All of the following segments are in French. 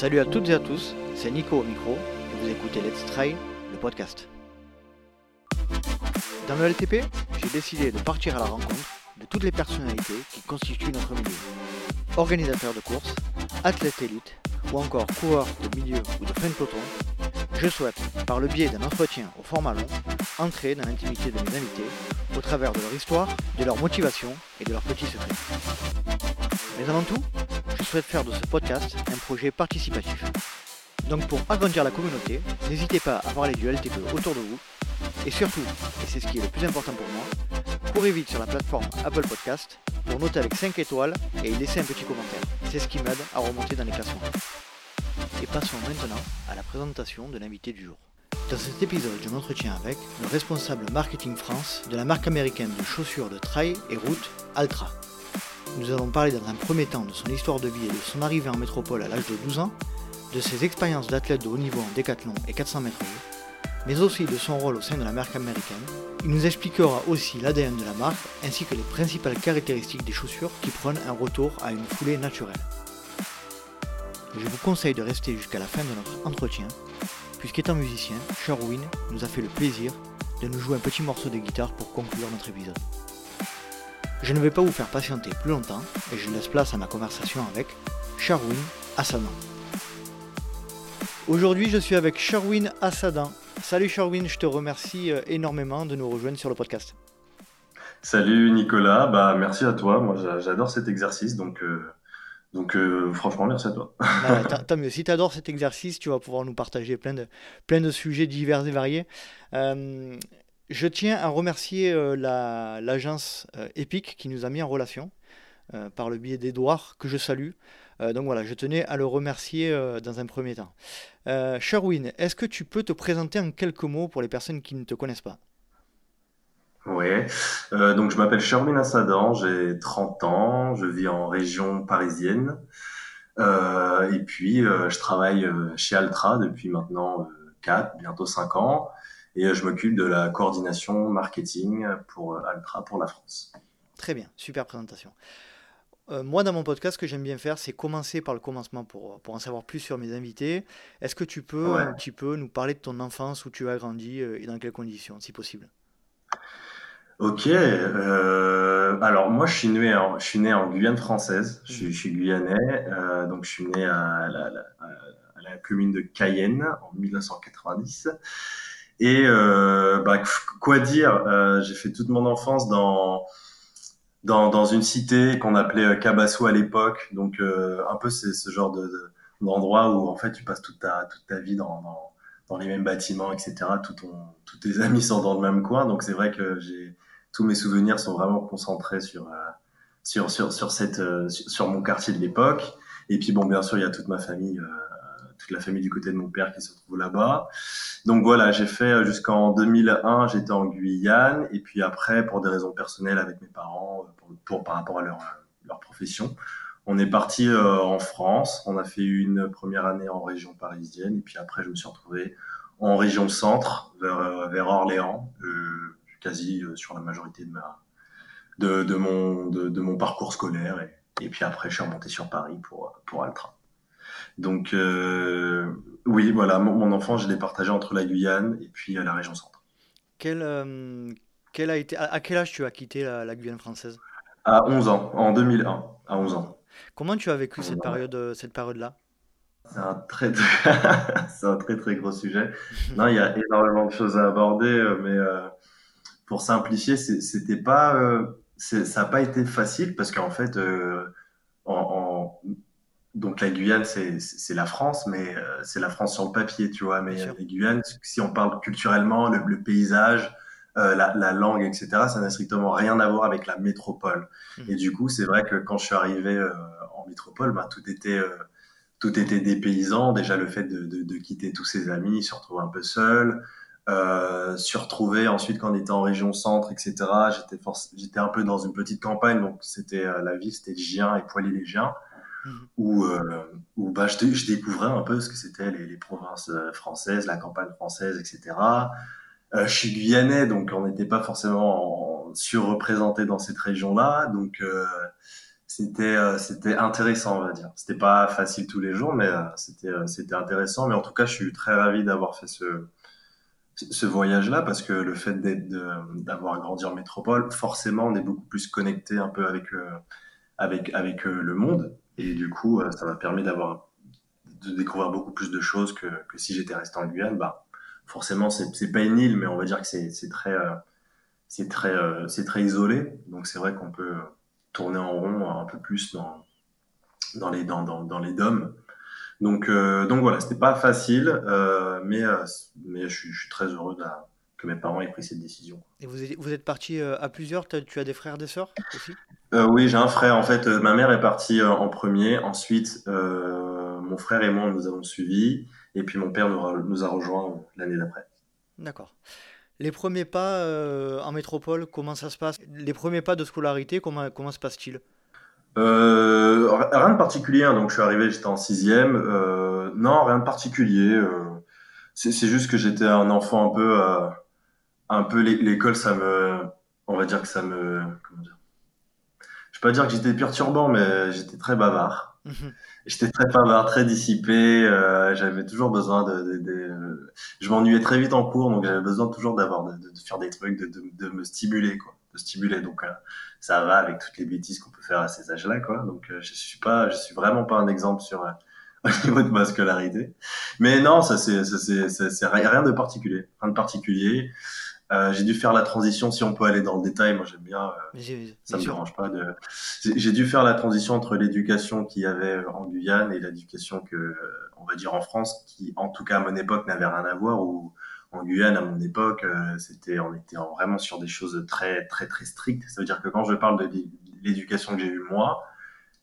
Salut à toutes et à tous, c'est Nico au micro et vous écoutez Let's Try, le podcast. Dans le LTP, j'ai décidé de partir à la rencontre de toutes les personnalités qui constituent notre milieu. Organisateurs de courses, athlètes élites ou encore coureurs de milieu ou de fin de peloton, je souhaite, par le biais d'un entretien au format long, entrer dans l'intimité de mes invités au travers de leur histoire, de leur motivation et de leurs petits secrets. Mais avant tout, je souhaite faire de ce podcast un projet participatif. Donc pour agrandir la communauté, n'hésitez pas à parler du LTP autour de vous. Et surtout, et c'est ce qui est le plus important pour moi, courez vite sur la plateforme Apple Podcast pour noter avec 5 étoiles et y laisser un petit commentaire. C'est ce qui m'aide à remonter dans les classements. Et passons maintenant à la présentation de l'invité du jour. Dans cet épisode, je m'entretiens avec le responsable marketing France de la marque américaine de chaussures de trail et route Altra. Nous allons parler dans un premier temps de son histoire de vie et de son arrivée en métropole à l'âge de 12 ans, de ses expériences d'athlète de haut niveau en décathlon et 400 mètres mais aussi de son rôle au sein de la marque américaine. Il nous expliquera aussi l'ADN de la marque ainsi que les principales caractéristiques des chaussures qui prennent un retour à une foulée naturelle. Je vous conseille de rester jusqu'à la fin de notre entretien, puisqu'étant musicien, Sherwin nous a fait le plaisir de nous jouer un petit morceau de guitare pour conclure notre épisode. Je ne vais pas vous faire patienter plus longtemps et je laisse place à ma conversation avec Sherwin Assadan. Aujourd'hui, je suis avec Sherwin Assadan. Salut Sherwin, je te remercie euh, énormément de nous rejoindre sur le podcast. Salut Nicolas, bah merci à toi. Moi, j'adore cet exercice, donc euh, donc euh, franchement, merci à toi. Bah, tant mieux. Si tu adores cet exercice, tu vas pouvoir nous partager plein de plein de sujets divers et variés. Je tiens à remercier l'agence Epic qui nous a mis en relation par le biais d'Edouard que je salue. Euh, donc voilà, je tenais à le remercier euh, dans un premier temps. Euh, Sherwin, est-ce que tu peux te présenter en quelques mots pour les personnes qui ne te connaissent pas? Oui, donc je m'appelle Sherwin Assadan, j'ai 30 ans, je vis en région parisienne. et puis, je travaille chez Altra depuis maintenant 4, bientôt 5 ans. Et je m'occupe de la coordination marketing pour Altra pour la France. Très bien, super présentation. Euh, moi, dans mon podcast, ce que j'aime bien faire, c'est commencer par le commencement pour, pour en savoir plus sur mes invités. Est-ce que tu peux un petit peu nous parler de ton enfance, où tu as grandi euh, et dans quelles conditions, si possible? Ok. Euh, alors, moi, je suis, né en, je suis né en Guyane française. Je, suis, guyanais. donc, je suis né à la, à la, commune de Cayenne en 1990. Et bah, quoi dire J'ai fait toute mon enfance dans dans, dans une cité qu'on appelait euh, Cabasso à l'époque. Donc euh, un peu c'est ce genre de, d'endroit où en fait tu passes toute ta toute ta vie dans, dans, dans les mêmes bâtiments, etc. Tout ton, tous tes amis sont dans le même coin. Donc c'est vrai que j'ai tous mes souvenirs sont vraiment concentrés sur euh, sur sur sur cette sur, mon quartier de l'époque. Et puis bon, bien sûr, il y a toute ma famille toute la famille du côté de mon père qui se trouve là-bas. Donc voilà, j'ai fait euh, jusqu'en 2001, j'étais en Guyane, et puis après, pour des raisons personnelles avec mes parents, euh, pour, par rapport à leur, leur profession, on est parti euh, en France. On a fait une première année en région parisienne, et puis après, je me suis retrouvé en région centre, vers, vers Orléans, quasi sur la majorité de ma de, de mon de, de, mon parcours scolaire, et, et puis après, je suis remonté sur Paris pour pour Altra. Donc euh, oui, voilà, mon, enfant, je l'ai partagé entre la Guyane et puis euh, la région centre. Quel, euh, quel a été, à, quel âge tu as quitté la, Guyane française? À 11 ans, en 2001, à 11 ans. Comment tu as vécu cette période, cette période-là? C'est un très, c'est un très très gros sujet. non, il y a énormément de choses à aborder, mais pour simplifier, c'était pas, ça n'a pas été facile parce qu'en fait, en, donc la Guyane, c'est la France, mais euh, c'est la France sur le papier, tu vois. Mais euh, la Guyane, si on parle culturellement, le, paysage, euh, la, langue, etc., ça n'a strictement rien à voir avec la métropole. Mmh. Et du coup, c'est vrai que quand je suis arrivé en métropole, bah, tout était tout était des paysans. Déjà, le fait de, quitter tous ses amis, se retrouver un peu seul, euh, se retrouver ensuite quand on était en région centre, etc. J'étais j'étais un peu dans une petite campagne, donc c'était la ville, c'était Gien et Poilier-les-Giens. Où, euh, où bah, je, découvrais un peu ce que c'était les, provinces euh, françaises, la campagne française, etc. Euh, je suis guyanais, donc on n'était pas forcément surreprésenté dans cette région-là. Donc, c'était c'était intéressant, on va dire. C'était pas facile tous les jours, mais c'était c'était intéressant. Mais en tout cas, je suis très ravi d'avoir fait ce ce voyage-là parce que le fait d'avoir grandi en métropole, forcément, on est beaucoup plus connecté un peu avec avec avec le monde et du coup, ça m'a permis d'avoir de découvrir beaucoup plus de choses que, que si j'étais resté en Guyane. Bah, forcément, c'est pas une île, mais on va dire que c'est très, euh, très, euh, très isolé. Donc c'est vrai qu'on peut tourner en rond un peu plus dans, dans les, dans, dans, dans les dômes. Donc, euh, donc voilà, c'était pas facile, mais, mais je suis, je, suis, très heureux de que mes parents aient pris cette décision. Et vous êtes, vous êtes parti à plusieurs Tu as des frères, des sœurs aussi? Oui, j'ai un frère. En fait, ma mère est partie en premier. Ensuite, mon frère et moi, nous avons suivi. Et puis mon père nous a, rejoint l'année d'après. D'accord. Les premiers pas euh, en métropole, comment ça se passe? Les premiers pas de scolarité, comment, comment se passe-t-il? Euh, Rien de particulier. Hein. Donc je suis arrivé, j'étais en sixième. Euh, non, rien de particulier. c'est juste que j'étais un enfant un peu, un peu l'école, ça me, on va dire que ça me, comment dire? Je vais pas dire que j'étais perturbant, mais j'étais très bavard. J'étais très bavard, très dissipé. Euh, j'avais toujours besoin de. de, de je m'ennuyais très vite en cours, donc j'avais besoin toujours d'avoir de, de, faire des trucs, de, de, me stimuler, quoi, de stimuler. Donc euh, ça va avec toutes les bêtises qu'on peut faire à ces âges-là, quoi. Donc euh, je suis pas, je suis vraiment pas un exemple sur euh, au niveau de ma scolarité. Mais non, ça c'est, c'est, rien de particulier, rien de particulier. Euh, j'ai dû faire la transition, si on peut aller dans le détail, moi j'aime bien, euh, ça me dérange pas. De... J'ai dû faire la transition entre l'éducation qu'il y avait en Guyane et l'éducation que, on va dire en France, qui en tout cas à mon époque n'avait rien à voir. Ou en Guyane, à mon époque, euh, c'était, on était vraiment sur des choses très très très strictes. Ça veut dire que quand je parle de l'éducation que j'ai eue moi,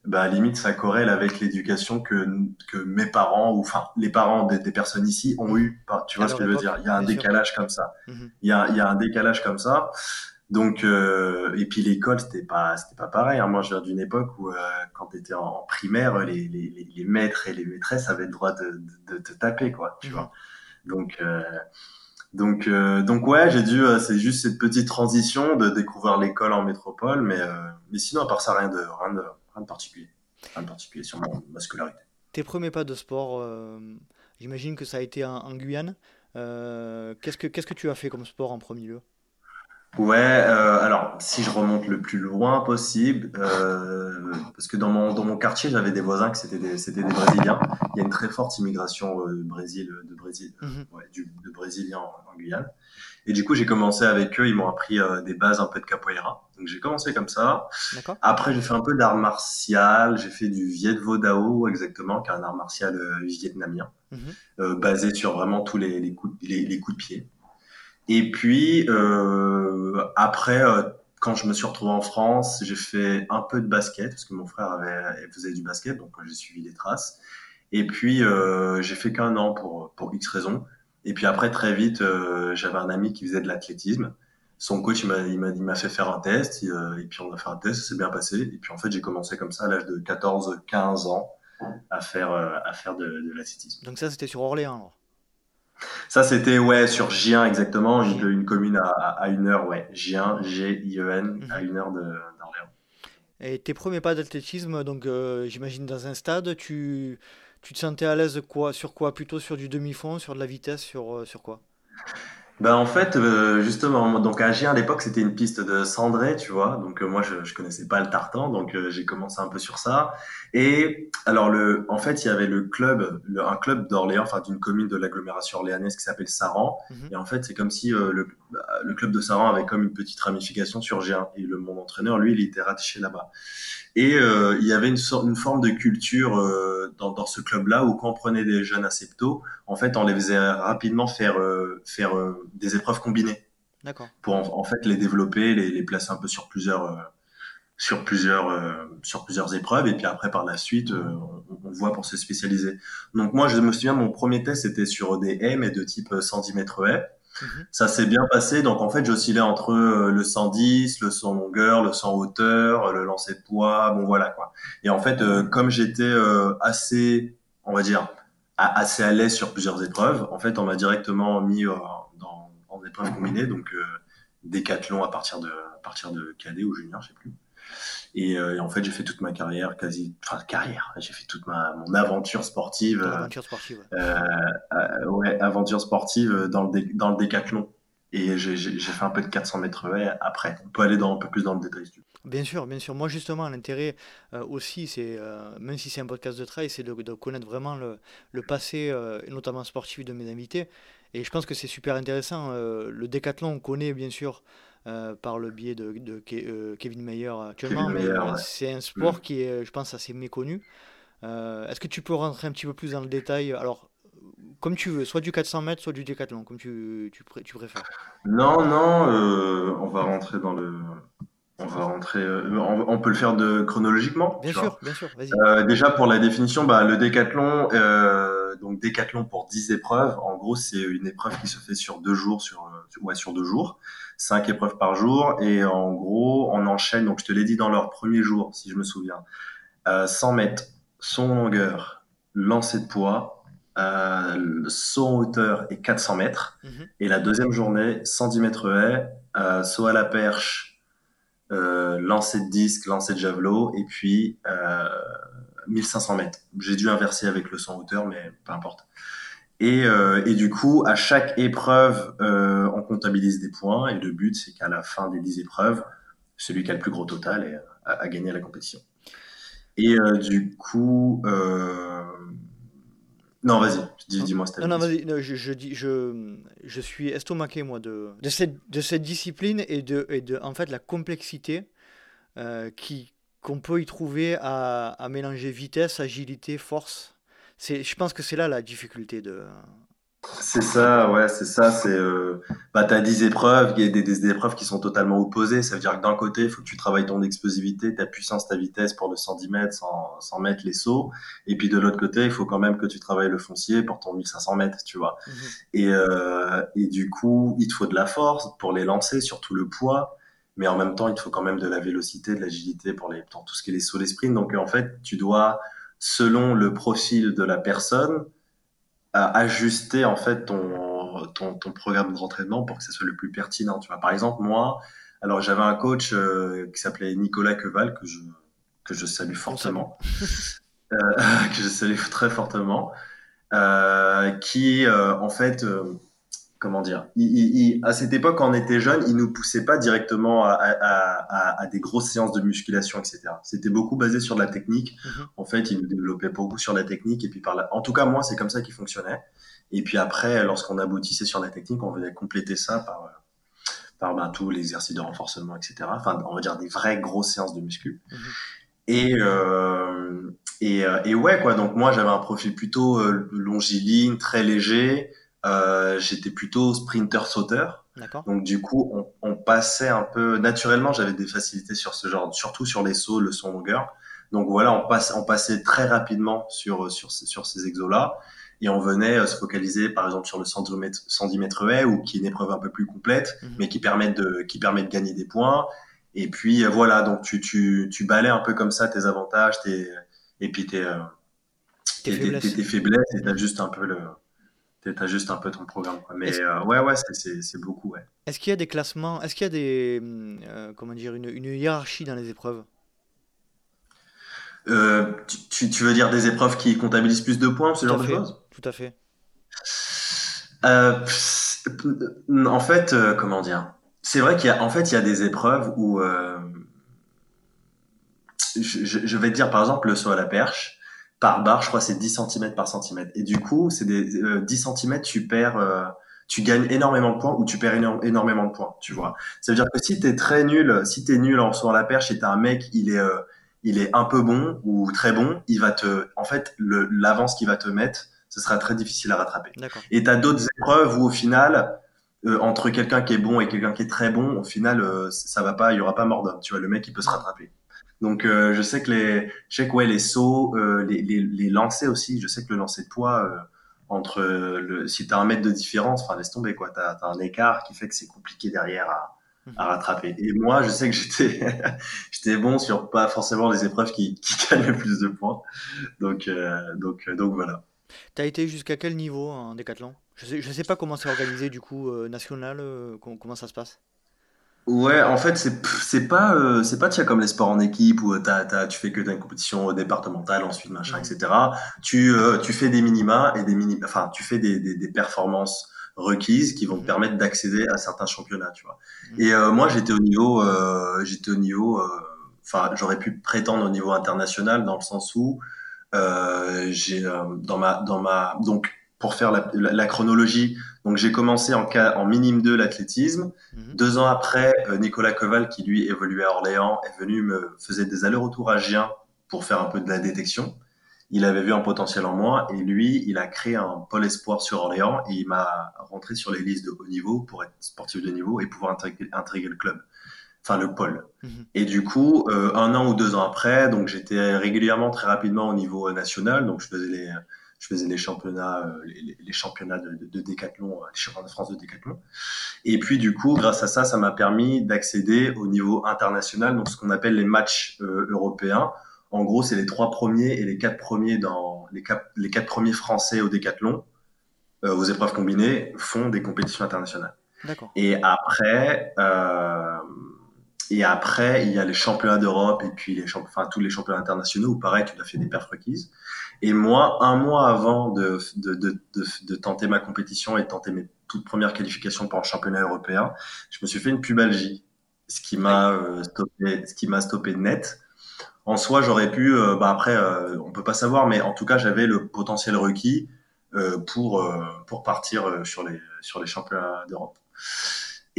bah, limite, ça corrèle avec l'éducation que, que mes parents, ou enfin, les parents des, des personnes ici ont eu. Tu vois ce que je veux dire? Il y a un décalage comme ça. Mhm. Il y, a, il y a un décalage comme ça. Donc, euh, et puis l'école, c'était pas, c'était pas pareil. Hein. Moi, je viens d'une époque où, euh, quand tu étais en, primaire, les, les, les, maîtres et les maîtresses avaient le droit de, de, te taper, quoi. Tu mhm. vois. Donc, euh, donc, euh, donc ouais, j'ai dû, euh, c'est juste cette petite transition de découvrir l'école en métropole, mais, mais sinon, à part ça, rien de, rien de, rien de particulier. De particulier sur ma, scolarité. Tes premiers pas de sport, euh, j'imagine que ça a été en, Guyane. Euh, qu'est-ce, que, qu'est-ce que tu as fait comme sport en premier lieu? Ouais, euh, alors si je remonte le plus loin possible, euh, parce que dans mon, dans mon quartier, j'avais des voisins que c'était des, c'était des Brésiliens. Il y a une très forte immigration euh, Brésil, de Brésil, mhm. ouais, du, de Brésiliens en, en, Guyane. Et du coup, j'ai commencé avec eux, ils m'ont appris euh, des bases un peu de capoeira. Donc j'ai commencé comme ça. Après, j'ai fait un peu d'art martial, j'ai fait du Viet Vo Dao exactement, qui est un art martial euh, vietnamien, mhm. basé sur vraiment tous les, les, coups, les, les coups de pied. Et puis euh, après, euh, quand je me suis retrouvé en France, j'ai fait un peu de basket parce que mon frère avait faisait du basket, donc j'ai suivi les traces. Et puis euh, j'ai fait qu'un an pour pour X raisons. Et puis après très vite, euh, j'avais un ami qui faisait de l'athlétisme. Son coach il m'a fait faire un test et, euh, et puis on a fait un test, ça s'est bien passé. Et puis en fait j'ai commencé comme ça à l'âge de 14-15 ans à faire à faire de, de l'athlétisme. Donc ça c'était sur Orléans. Ça, c'était ouais, sur Gien, exactement, une, une commune à, à, une heure, ouais. Gien, G-I-E-N, à mhm. une heure d'Orléans. Et tes premiers pas d'athlétisme, donc euh, j'imagine dans un stade, tu, tu te sentais à l'aise quoi, sur quoi? Plutôt sur du demi-fond, sur de la vitesse, sur, euh, sur quoi? Ben en fait, euh, justement, donc à Gien à l'époque c'était une piste de cendré, tu vois. Donc euh, moi je, je connaissais pas le tartan, donc euh, j'ai commencé un peu sur ça. Et alors le, en fait il y avait le club, le, un club d'Orléans, enfin d'une commune de l'agglomération orléanaise qui s'appelle Saran. Mhm. Et en fait c'est comme si le, le club de Saran avait comme une petite ramification sur Gien. Et le mon entraîneur lui il était rattaché là-bas. Et euh, il y avait une, sorte, une forme de culture euh, dans, dans, ce club-là où quand on prenait des jeunes aceptos, en fait, on les faisait rapidement faire, euh, faire euh, des épreuves combinées. D'accord. Pour en, en, fait les développer, les, les, placer un peu sur plusieurs, euh, sur plusieurs, sur plusieurs épreuves. Et puis après, par la suite, on, on, voit pour se spécialiser. Donc moi, je me souviens, mon premier test était sur des haies, mais de type 110 mètres haies. Mhm. Ça s'est bien passé. Donc, en fait, j'oscillais entre euh, le 110, le 100 longueur, le 100 hauteur, le lancer de poids. Bon, voilà, quoi. Et en fait, euh, comme j'étais euh, assez, on va dire, assez à l'aise sur plusieurs épreuves, en fait, on m'a directement mis dans, en épreuves combinées. Donc, décathlon à partir de, à partir de cadet ou junior, je sais plus. Et, en fait, j'ai fait toute ma carrière, quasi, enfin carrière, j'ai fait toute ma mon aventure sportive. aventure sportive. ouais, aventure sportive dans le dans le décathlon. Et j'ai fait un peu de 400 mètres après. On peut aller dans, un peu plus dans le détail. Bien sûr, bien sûr. Moi, justement, l'intérêt euh, aussi, c'est, euh, même si c'est un podcast de trail, c'est de, connaître vraiment le, le passé, euh, notamment sportif, de mes invités. Et je pense que c'est super intéressant. le décathlon, on connaît bien sûr par le biais de, de Kevin Mayer actuellement, mais c'est un sport mm. qui est, je pense, assez méconnu. Est-ce que tu peux rentrer un petit peu plus dans le détail? Alors, comme tu veux, soit du 400 mètres, soit du décathlon, comme tu, tu, tu préfères. Non, non, on va rentrer dans le. On va rentrer. Euh, on, peut le faire de chronologiquement. Bien sûr, bien sûr. Vas-y. Euh, déjà pour la définition, bah, le décathlon, donc décathlon pour 10 épreuves. En gros, c'est une épreuve qui se fait sur deux jours, sur ouais, sur deux jours, cinq épreuves par jour, et en gros, on enchaîne. Donc je te l'ai dit dans leur premier jour, si je me souviens, 100 mètres, son longueur, lancer de poids, euh, saut hauteur et 400 mètres. Mhm. Et la deuxième journée, 110 mètres haie, euh, saut à la perche, euh, lancer de disque, lancer de javelot, et puis 1500 mètres. J'ai dû inverser avec le saut hauteur, mais peu importe. Et, et, du coup, à chaque épreuve, on comptabilise des points. Et le but, c'est qu'à la fin des 10 épreuves, celui qui a le plus gros total a, gagné la compétition. Et du coup, non, vas-y, dis-moi. non, non, vas-y, je, je, je, je, suis estomaqué, moi, de, de, cette, de cette discipline et de, et de, en fait, la complexité euh, qui, qu'on peut y trouver à, à mélanger vitesse, agilité, force. C'est, je pense que c'est là la difficulté de, c'est ça, ouais, c'est ça. C'est, euh, bah, t'as 10 épreuves, il y a des, des, épreuves qui sont totalement opposées. Ça veut dire que d'un côté, il faut que tu travailles ton explosivité, ta puissance, ta vitesse pour le 110 mètres, 100, 100 mètres, les sauts. Et puis de l'autre côté, il faut quand même que tu travailles le foncier pour ton 1500 mètres, tu vois. Mhm. Et, euh, et du coup, il te faut de la force pour les lancer, surtout le poids. Mais en même temps, il te faut quand même de la vélocité, de l'agilité pour, les, pour tout ce qui est les sauts, les sprints. Donc en fait, tu dois, selon le profil de la personne, ajuster en fait ton, ton, ton programme d'entraînement pour que ce soit le plus pertinent. Tu vois, par exemple, moi, alors j'avais un coach euh, qui s'appelait Nicolas Queval que je que je salue fortement, euh, que je salue très fortement, euh, qui en fait comment dire, à cette époque, quand on était jeune, il nous poussait pas directement à, des grosses séances de musculation, etc. C'était beaucoup basé sur la technique. Mhm. En fait, il nous développait beaucoup sur la technique. Et puis, par en tout cas, moi, c'est comme ça qu'il fonctionnait. Et puis après, lorsqu'on aboutissait sur la technique, on venait compléter ça par, par ben, tous les exercices de renforcement, etc. Enfin, on va dire des vraies grosses séances de muscu. Mhm. Et, euh, et, euh, et, ouais, quoi. Donc, moi, j'avais un profil plutôt euh, longiligne, très léger. Euh, j'étais plutôt sprinter-sauteur. Donc du coup, on, on, passait un peu naturellement. J'avais des facilités sur ce genre, surtout sur les sauts, le son longueur. Donc voilà, on, passe, on passait très rapidement sur sur sur ces exos là et on venait euh, se focaliser par exemple sur le 110 mètres, 110 mètres haies ou qui est une épreuve un peu plus complète, mhm. mais qui permet de qui permet de gagner des points. Et puis euh, voilà, donc tu tu tu balais un peu comme ça tes avantages, tes et puis tes tes, faiblesses. tes, tes faiblesses et t'as juste un peu le tu juste un peu ton programme. Mais euh, ouais, ouais, c'est beaucoup. Ouais. Est-ce qu'il y a des classements Est-ce qu'il y a des, euh, comment dire, une, une, hiérarchie dans les épreuves? Euh, tu, tu, veux dire des épreuves qui comptabilisent plus de points, ce genre de choses? Tout à fait. en fait, comment dire? C'est vrai qu'il y a, en fait, il y a des épreuves où je, je, vais te dire, par exemple, le saut à la perche par barre, je crois c'est 10 cm par centimètre. Et du coup, c'est des 10 euh, cm, tu perds, euh, tu gagnes énormément de points ou tu perds énormément de points, tu vois. Ça veut dire que si tu es très nul, si tu es nul en saut à la perche et tu un mec, il est, euh, il est un peu bon ou très bon, il va te, en fait, l'avance qu'il va te mettre, ce sera très difficile à rattraper. Et tu as d'autres épreuves où au final, entre quelqu'un qui est bon et quelqu'un qui est très bon, au final, ça va pas, il y aura pas mort d'homme. Tu vois, le mec, il peut se rattraper. Donc euh, je sais que les, je sais que ouais les sauts, euh, les, les, les lancers aussi. Je sais que le lancer de poids euh, entre le, si t'as un mètre de différence, enfin laisse tomber quoi. T'as as un écart qui fait que c'est compliqué derrière à, à mhm. rattraper. Et moi, je sais que j'étais j'étais bon sur pas forcément les épreuves qui, qui gagnent le plus de points. Donc donc donc voilà. T'as été jusqu'à quel niveau en décathlon? Je sais, je sais pas comment c'est organisé du coup national. comment ça se passe? Ouais, en fait, c'est c'est pas euh, c'est pas tiens comme les sports en équipe où t'as, t'as, tu fais que une compétition départementale, ensuite machin, etc. Tu euh, tu fais des minima et des mini, enfin tu fais des, des, des performances requises qui vont te Mhm. permettre d'accéder à certains championnats, tu vois. Mhm. Et euh, moi, j'étais au niveau, euh, j'étais au niveau, euh, enfin j'aurais pu prétendre au niveau international dans le sens où euh, j'ai euh, dans ma dans ma donc pour faire la, la, la chronologie, donc j'ai commencé en en minime 2 l'athlétisme. Mhm. Deux ans après, euh, Nicolas Koval, qui lui évoluait à Orléans, est venu me faisait des allers-retours à Gien pour faire un peu de la détection. Il avait vu un potentiel en moi et lui, il a créé un pôle espoir sur Orléans et il m'a rentré sur les listes de haut niveau pour être sportif de niveau et pouvoir intégrer, intégrer le club, enfin le pôle. Mhm. Et du coup, euh, un an ou deux ans après, donc j'étais régulièrement très rapidement au niveau national, donc je faisais les je faisais les championnats, euh, les, les, championnats de, de, de décathlon, euh, les championnats de France de décathlon. Et puis du coup, grâce à ça, ça m'a permis d'accéder au niveau international, donc ce qu'on appelle les matchs euh, européens. En gros, c'est les trois premiers et les quatre premiers dans les quatre premiers français au décathlon euh, aux épreuves combinées font des compétitions internationales. D'accord. Et après, euh, et après, il y a les championnats d'Europe et puis les champ... enfin, tous les championnats internationaux où pareil, tu dois faire des perfs requises. Et moi, un mois avant de, de, de, de, de tenter ma compétition et de tenter mes toutes premières qualifications pour un championnat européen, je me suis fait une pubalgie, ce qui m'a euh, stoppé, ce qui m'a stoppé net. En soi, j'aurais pu, euh, bah après, euh, on peut pas savoir, mais en tout cas, j'avais le potentiel requis euh, pour euh, pour partir sur les sur les championnats d'Europe.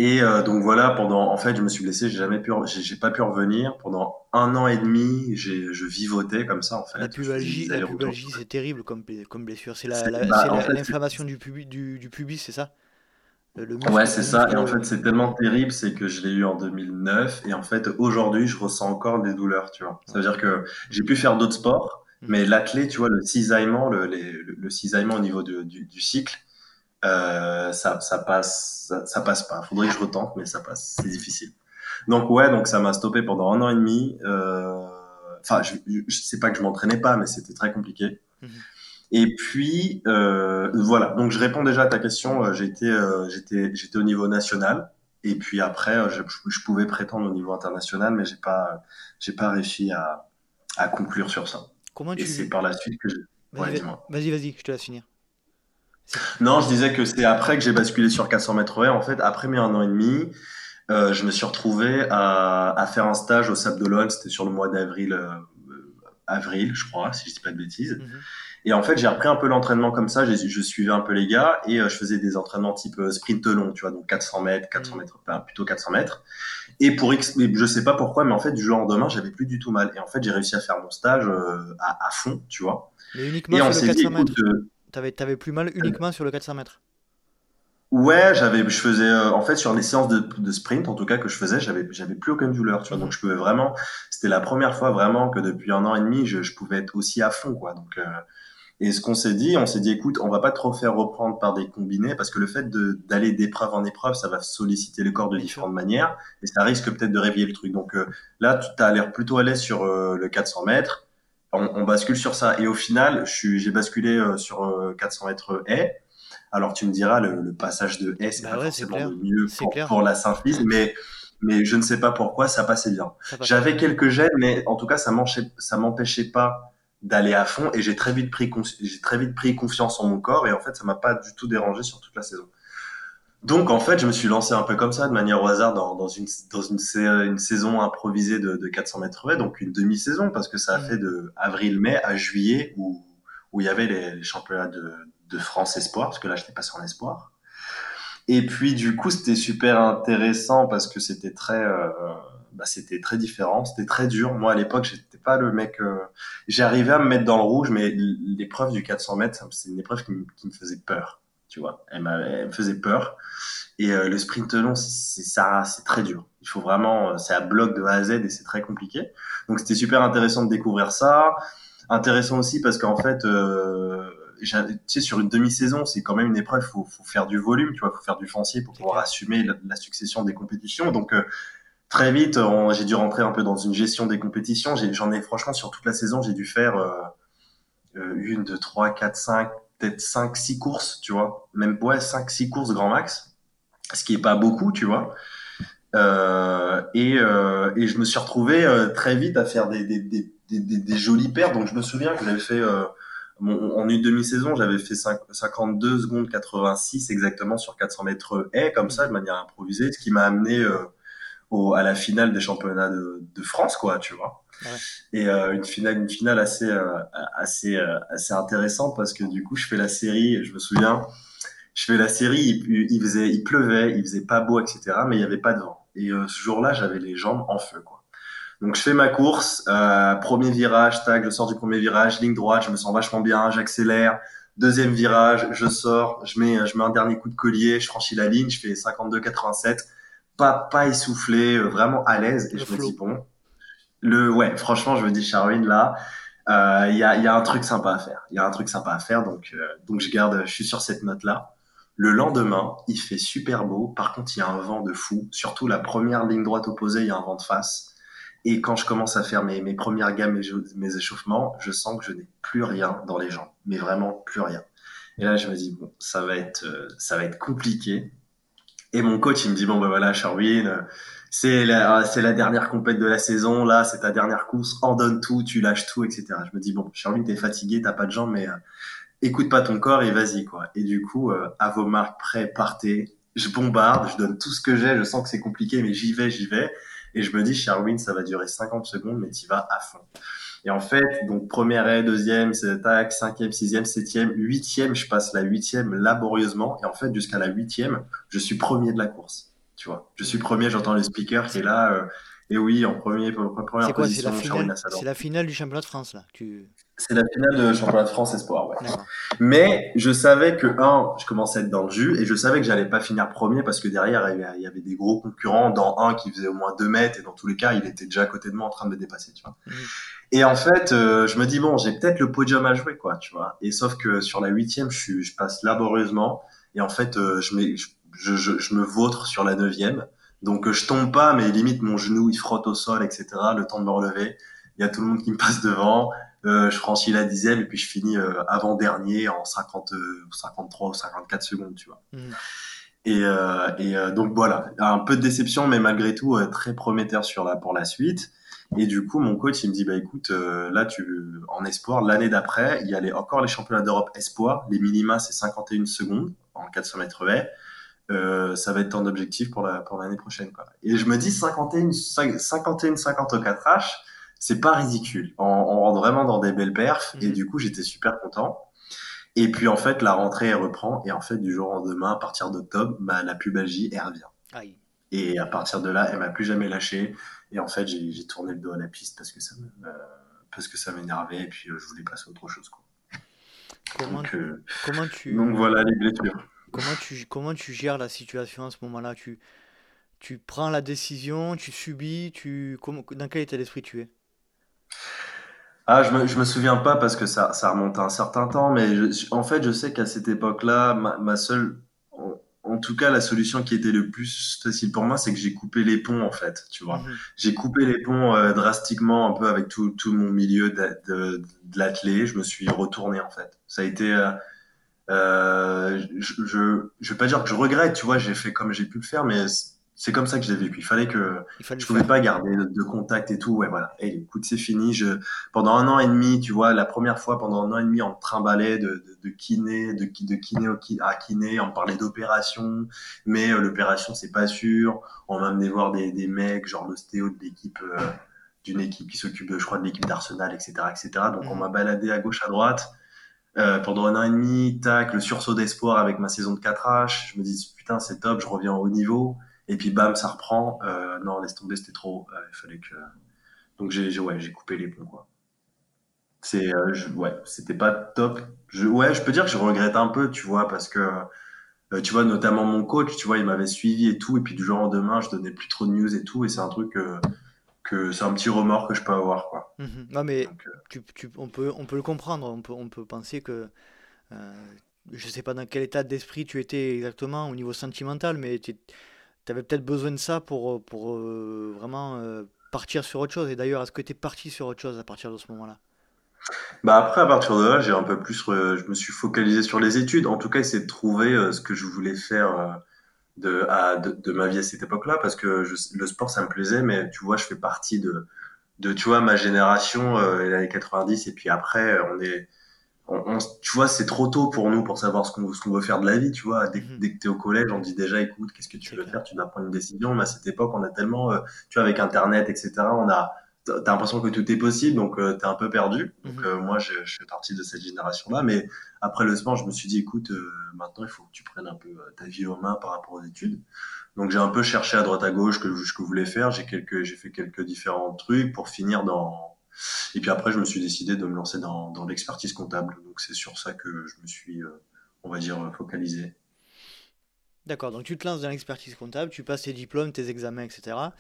Et euh, donc voilà, pendant, en fait, je me suis blessé, j'ai jamais pu, j'ai pas pu revenir pendant un an et demi. Je vivotais comme ça en fait. La pubalgie, c'est terrible comme, comme blessure. C'est bah, l'inflammation du, pubis, du, du pubis, c'est ça? Le, Ouais, c'est ça. Et en fait, c'est tellement terrible, c'est que je l'ai eu en 2009 et en fait, aujourd'hui, je ressens encore des douleurs, tu vois. Ça veut dire que j'ai pu faire d'autres sports, mais l'athlète, tu vois, le cisaillement, le, les, le, le cisaillement au niveau de, du, du cycle, euh, ça, ça passe, ça, ça, passe pas. Faudrait que je retente, mais ça passe. C'est difficile. Donc ouais, donc ça m'a stoppé pendant un an et demi. Enfin, euh, je, je sais pas que je m'entraînais pas, mais c'était très compliqué. Mmh. Et puis euh, voilà. Donc je réponds déjà à ta question. J'étais, j'étais, j'étais au niveau national. Et puis après, je, je, pouvais prétendre au niveau international, mais j'ai pas, j'ai pas réussi à, à conclure sur ça. Comment et tu... c'est par la suite que je. Vas-y, ouais, vas-y, vas-y, je te laisse finir. Non, je disais que c'est après que j'ai basculé sur 400 mètres. En fait, après mes un an et demi, euh, je me suis retrouvé à, à, faire un stage au Sable d'Olonne. C'était sur le mois d'avril, euh, avril, je crois, si je dis pas de bêtises. Mhm. Et en fait, j'ai repris un peu l'entraînement comme ça. Je, suivais un peu les gars et euh, je faisais des entraînements type euh, sprint long, tu vois, donc 400 mètres, 400 Mhm. mètres, enfin, plutôt 400 mètres. Et pour X, mais je sais pas pourquoi, mais en fait, du jour au lendemain, j'avais plus du tout mal. Et en fait, j'ai réussi à faire mon stage euh, à, à, fond, tu vois. Mais uniquement et on s'est dit, 400 mètres. écoute, euh, T'avais, t'avais plus mal uniquement sur le 400 mètres? Ouais, j'avais, je faisais, euh, en fait, sur les séances de, de, sprint, en tout cas, que je faisais, j'avais, j'avais plus aucune douleur, tu vois. Donc, je pouvais vraiment, c'était la première fois vraiment que depuis un an et demi, je, je pouvais être aussi à fond, quoi. Donc, euh, et ce qu'on s'est dit, on s'est dit, écoute, on va pas trop faire reprendre par des combinés, parce que le fait de, d'aller d'épreuve en épreuve, ça va solliciter le corps de différentes manières, et ça risque peut-être de réveiller le truc. Donc, euh, là, tu as l'air plutôt à l'aise sur le 400 mètres. On, on, bascule sur ça. Et au final, j'ai basculé euh, sur euh, 400 mètres haies. Alors tu me diras, le, le passage de haie, c'est Bah pas ouais, forcément le mieux pour, la symphyse, mais, mais je ne sais pas pourquoi, ça passait bien. J'avais quelques gènes, mais en tout cas, ça m'empêchait pas d'aller à fond et j'ai très vite pris j'ai très vite pris confiance en mon corps et en fait ça m'a pas du tout dérangé sur toute la saison. Donc en fait je me suis lancé un peu comme ça de manière au hasard dans, dans une dans une, une saison improvisée de, de 400 mètres donc une demi-saison parce que ça a Mhm. fait de avril-mai à juillet où où il y avait les, les championnats de, de France espoir parce que là j'étais passé en espoir. Et puis du coup c'était super intéressant parce que c'était très euh, bah, c'était très différent, c'était très dur. Moi à l'époque j'étais pas le mec euh, j'arrivais à me mettre dans le rouge, mais l'épreuve du 400 mètres, c'est une épreuve qui, me- qui me faisait peur, tu vois. Elle, elle me faisait peur. Et euh, le sprint long, c'est ça, c'est très dur. Il faut vraiment, euh, c'est à bloc de A à Z et c'est très compliqué. Donc c'était super intéressant de découvrir ça. Intéressant aussi parce qu'en fait, euh, tu sais, sur une demi-saison, c'est quand même une épreuve. Faut, faut faire du volume, tu vois, faut faire du foncier pour pouvoir assumer la, la succession des compétitions. Donc euh, très vite, on- j'ai dû rentrer un peu dans une gestion des compétitions. J'en ai, franchement sur toute la saison, j'ai dû faire euh, euh, une, deux, trois, quatre, cinq, peut-être cinq, six courses, tu vois. Même ouais, cinq, six courses grand max, ce qui est pas beaucoup, tu vois. et, et, je me suis retrouvé très vite à faire des, des, des, des, des jolies paires. Donc je me souviens que j'avais fait en une demi-saison, j'avais fait 52 secondes 86 exactement sur 400 mètres haies, comme ça, de manière improvisée, ce qui m'a amené euh, au, à la finale des championnats de, de France, quoi, tu vois. Et euh, une finale, une finale assez, euh, assez, euh, assez intéressante parce que du coup, je fais la série, je me souviens, je fais la série, il, il faisait, il pleuvait, il faisait pas beau, etc., mais il y avait pas de vent. Et ce jour-là, j'avais les jambes en feu, quoi. Donc je fais ma course, euh, premier virage, tac, je sors du premier virage, ligne droite, je me sens vachement bien, j'accélère. Deuxième virage, je sors, je mets, je mets un dernier coup de collier, je franchis la ligne, je fais 52-87, pas, pas essoufflé, vraiment à l'aise. Et je me dis bon, le, ouais, franchement, je me dis Charwin là, il euh, y, a, y a un truc sympa à faire. Il y a un truc sympa à faire, donc euh, donc je garde, je suis sur cette note là. Le lendemain, il fait super beau. Par contre, il y a un vent de fou. Surtout la première ligne droite opposée, il y a un vent de face. Et quand je commence à faire mes, mes premières gammes, mes, mes échauffements, je sens que je n'ai plus rien dans les jambes, mais vraiment plus rien. Et là, je me dis bon, ça va être, euh, ça va être compliqué. Et mon coach, il me dit bon ben voilà, Sherwin, c'est la, c'est la dernière complète de la saison, là, c'est ta dernière course, en donne tout, tu lâches tout, etc. Je me dis bon, Sherwin, t'es fatigué, t'as pas de jambes, mais euh, écoute pas ton corps et vas-y quoi. Et du coup, euh, à vos marques, prêts, partez. Je bombarde, je donne tout ce que j'ai. Je sens que c'est compliqué, mais j'y vais, j'y vais. Et je me dis, Sherwin, ça va durer 50 secondes, mais tu vas à fond. Et en fait, donc première deuxième, c'est tac, cinquième, sixième, septième, huitième, je passe la huitième laborieusement. Et en fait, jusqu'à la huitième, je suis premier de la course. Tu vois, je suis premier, j'entends le speaker qui est là. Euh, et oui, en premier, première position, C'est la finale du championnat de France là. Tu... C'est la finale de championnat de France Espoir, ouais. Mais je savais que, un, je commençais à être dans le jus et je savais que j'allais pas finir premier parce que derrière, il y avait des gros concurrents, dans un qui faisait au moins deux mètres et dans tous les cas, il était déjà à côté de moi en train de me dépasser, tu vois. Mhm. Et en fait, euh, je me dis, bon, j'ai peut-être le podium à jouer, quoi, tu vois. Et sauf que sur la huitième, je, je passe laborieusement et en fait, euh, je, je, je, je, me vautre sur la neuvième. Donc, euh, je tombe pas, mais limite, mon genou, il frotte au sol, etc. Le temps de me relever. Il y a tout le monde qui me passe devant. Euh, je franchis la dixième et puis je finis euh, avant dernier en 50, 53 euh, ou 54 secondes, tu vois. Mmh. Et, et donc voilà, un peu de déception, mais malgré tout très prometteur sur la pour la suite. Et du coup, mon coach, il me dit, bah écoute, là, tu en espoir, l'année d'après, il y a les, encore les championnats d'Europe espoir. Les minima, c'est 51 secondes en 400 mètres haies. Euh, ça va être ton objectif pour la pour l'année prochaine. Quoi. Et je me dis 51, 51 54 H, c'est pas ridicule. On, on, rentre vraiment dans des belles perfs et mhm. du coup j'étais super content. Et puis en fait la rentrée elle reprend et en fait du jour au lendemain à partir d'octobre bah, la pubalgie elle revient. Aïe. Et à partir de là elle m'a plus jamais lâché et en fait j'ai tourné le dos à la piste parce que ça me euh, parce que ça m'énervait et puis euh, je voulais passer à autre chose quoi. Comment, donc, euh, comment tu donc voilà les blessures. Comment tu comment tu gères la situation à ce moment-là? Tu tu prends la décision, tu subis, tu comment, dans quel état d'esprit tu es? Ah, je me, je me souviens pas parce que ça, ça remonte à un certain temps, mais en fait, je sais qu'à cette époque-là, ma, seule, en, tout cas, la solution qui était le plus facile pour moi, c'est que j'ai coupé les ponts, en fait, tu vois. Mhm. J'ai coupé les ponts euh, drastiquement, un peu avec tout, tout mon milieu de, de, de l'athlé. Je me suis retourné, en fait. Ça a été, euh, euh je, je, je vais pas dire que je regrette, tu vois, j'ai fait comme j'ai pu le faire, mais c'est comme ça que je l'ai vécu. Il fallait que je pouvais pas garder de, contact et tout. Ouais, voilà. Et écoute, c'est fini. Je pendant un an et demi, tu vois, la première fois pendant un an et demi, on trimbalait de, de, de kiné, de, de kiné à kiné, on parlait d'opération, mais euh, l'opération c'est pas sûr. On m'a amené voir des, des mecs, genre l'ostéo de l'équipe, euh, d'une équipe qui s'occupe, je crois, de l'équipe d'Arsenal, etc., etc. Donc on mhm. m'a baladé à gauche, à droite. Euh, pendant un an et demi, tac, le sursaut d'espoir avec ma saison de 4H. Je me dis, putain, c'est top, je reviens au haut niveau. Et puis bam, ça reprend. Euh, non, laisse tomber, c'était trop. Euh, il fallait que. Donc j'ai ouais, coupé les ponts quoi. C'est ouais, c'était pas top. Je, ouais, je peux dire que je regrette un peu, tu vois, parce que tu vois, notamment mon coach, tu vois, il m'avait suivi et tout, et puis du jour au lendemain, je donnais plus trop de news et tout, et c'est un truc que c'est un petit remords que je peux avoir quoi. Mhm. Non mais tu, tu, on peut on peut le comprendre, on peut on peut penser que je sais pas dans quel état d'esprit tu étais exactement au niveau sentimental, mais tu avais peut-être besoin de ça pour, euh, pour euh, vraiment euh, partir sur autre chose. Et d'ailleurs, est-ce que tu es parti sur autre chose à partir de ce moment-là? Bah après, à partir de là, j'ai un peu plus, je me suis focalisé sur les études. En tout cas, essayer de trouver ce que je voulais faire de, à, de, ma vie à cette époque-là parce que le sport, ça me plaisait, mais tu vois, je fais partie de, de tu vois, ma génération, euh, les années 90, et puis après, on est, on, tu vois, c'est trop tôt pour nous pour savoir ce qu'on ce qu'on veut faire de la vie, tu vois. Dès, mhm. dès que tu es au collège, on dit déjà, écoute, qu'est-ce que tu veux faire? Tu dois prendre une décision. Mais à cette époque, on a tellement, euh, tu vois, avec Internet, etc., on a, t'as l'impression que tout est possible, donc euh, t'es un peu perdu. Donc mhm. euh, moi, je, je fais partie de cette génération-là. Mais après le sport, je me suis dit, écoute, euh, maintenant, il faut que tu prennes un peu ta vie aux mains par rapport aux études. Donc j'ai un peu cherché à droite à gauche que, ce que je voulais faire. J'ai quelques, j'ai fait quelques différents trucs pour finir dans. Et puis après, je me suis décidé de me lancer dans, dans l'expertise comptable. Donc c'est sur ça que je me suis, on va dire, focalisé. D'accord, donc tu te lances dans l'expertise comptable, tu passes tes diplômes, tes examens, etc.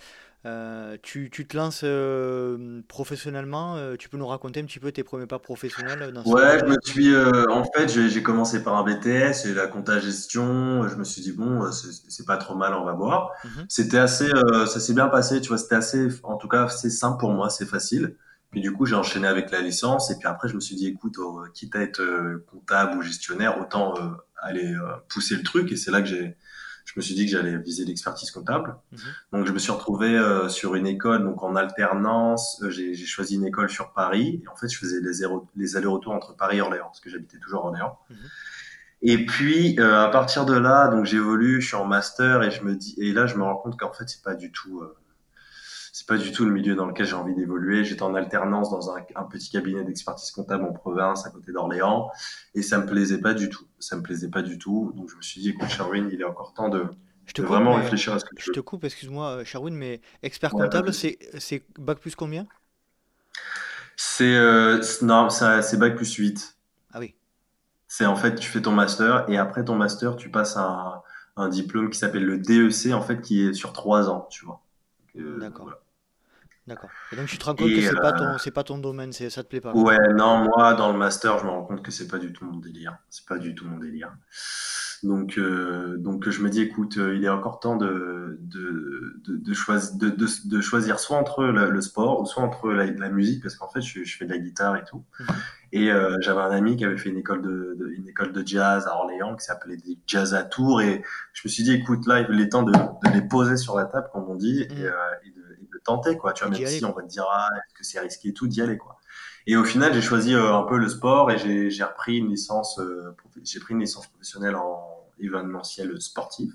Euh, tu, tu, te lances euh, professionnellement, euh, tu peux nous raconter un petit peu tes premiers pas professionnels dans Ouais, je me suis, en fait, j'ai commencé par un BTS et la compta gestion. Je me suis dit bon, c'est pas trop mal, on va voir. Mhm. C'était assez, ça s'est bien passé, tu vois, c'était assez, en tout cas, c'est simple pour moi, c'est facile. Puis du coup, j'ai enchaîné avec la licence et puis après, je me suis dit écoute, quitte à être comptable ou gestionnaire, autant aller pousser le truc et c'est là que j'ai je me suis dit que j'allais viser l'expertise comptable. Mhm. Donc, je me suis retrouvé euh, sur une école, donc en alternance. Euh, j'ai choisi une école sur Paris. Et en fait, je faisais les, les allers-retours entre Paris et Orléans, parce que j'habitais toujours Orléans. Mhm. Et puis, euh, à partir de là, donc j'évolue, je suis en master et je me dis, et là, je me rends compte qu'en fait, c'est pas du tout c'est pas du tout le milieu dans lequel j'ai envie d'évoluer. J'étais en alternance dans un, petit cabinet d'expertise comptable en province, à côté d'Orléans, et ça me plaisait pas du tout. Ça me plaisait pas du tout. Donc je me suis dit, écoute, Sherwin, il est encore temps de, vraiment réfléchir à ce que tu Je te coupe, excuse-moi, Sherwin, mais expert comptable, c'est bac plus combien? C'est euh, non, c'est bac plus 8. Ah oui. C'est en fait, tu fais ton master et après ton master, tu passes un, un diplôme qui s'appelle le DEC, en fait, qui est sur trois ans, tu vois. Euh, D'accord. D'accord. Et donc tu te rends compte que c'est pas ton, euh, c'est pas ton domaine, c'est, ça te plaît pas. Ouais, non, moi dans le master, je me rends compte que c'est pas du tout mon délire. C'est pas du tout mon délire. Donc, euh, donc je me dis, écoute, euh, il est encore temps de, de, de, de, choisir, de, de, choisir soit entre le, sport ou soit entre la, la musique, parce qu'en fait, je, je, fais de la guitare et tout. Mhm. Et euh, j'avais un ami qui avait fait une école de, de, une école de jazz à Orléans qui s'appelait des Jazz à Tours. Et je me suis dit, écoute, là, il est temps de, de les poser sur la table, comme on dit, et, mhm. et, tenter, quoi. Tu vois, même si on va te dire, ah, est-ce que c'est risqué et tout, d'y aller, quoi. Et au final, j'ai choisi un peu le sport et j'ai repris une licence, j'ai pris une licence professionnelle en événementiel sportif.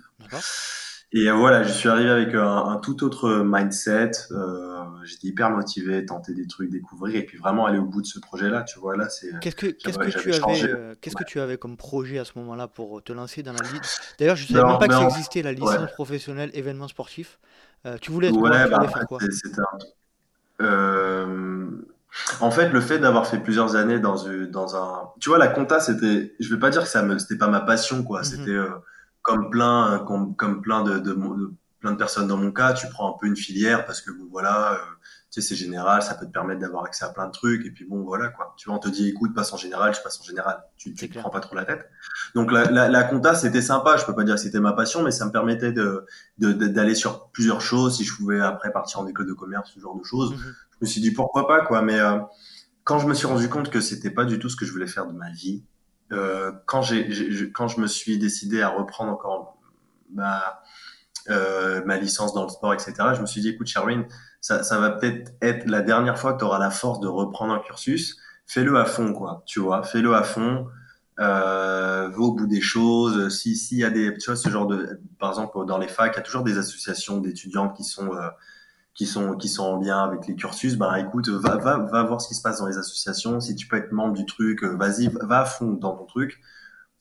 Et voilà, je suis arrivé avec un, tout autre mindset. Euh, J'étais hyper motivé, tenter des trucs, découvrir, et puis vraiment aller au bout de ce projet-là. Tu vois, là, c'est. Qu'est-ce que, qu'est-ce que tu avais, euh, qu'est-ce que tu avais comme projet à ce moment-là pour te lancer dans la ligue D'ailleurs, je ne savais même pas que ça existait, la licence professionnelle événement sportif. Euh, tu voulais, ouais, bah, faire quoi? en fait, le fait d'avoir fait plusieurs années dans, dans un, tu vois, la compta, c'était, je vais pas dire que ça me, c'était pas ma passion, quoi. Mhm. C'était euh, comme plein, comme, comme plein de, de, plein de personnes dans mon cas, tu prends un peu une filière parce que voilà, euh, tu sais, c'est général, ça peut te permettre d'avoir accès à plein de trucs, et puis bon, voilà, quoi. Tu vois, on te dit, écoute, passe en général, je passe en général. Tu, tu te prends pas trop la tête. Donc, la, la, la compta, c'était sympa. Je peux pas dire que c'était ma passion, mais ça me permettait de, d'aller sur plusieurs choses. Si je pouvais après partir en école de commerce, ce genre de choses. Mhm. Je me suis dit, pourquoi pas, quoi. Mais, euh, quand je me suis rendu compte que c'était pas du tout ce que je voulais faire de ma vie, euh, quand j'ai, quand je me suis décidé à reprendre encore ma, euh, ma licence dans le sport, etc., je me suis dit, écoute, Sherwin, ça, ça va peut-être être la dernière fois que tu auras la force de reprendre un cursus. Fais-le à fond, quoi. Tu vois, fais-le à fond. Euh, va au bout des choses. Si s'il y a des, tu vois, ce genre de, par exemple, dans les facs, il y a toujours des associations d'étudiants qui sont euh, qui sont qui sont en lien avec les cursus. Ben écoute, va va va voir ce qui se passe dans les associations. Si tu peux être membre du truc, euh, vas-y, va à fond dans ton truc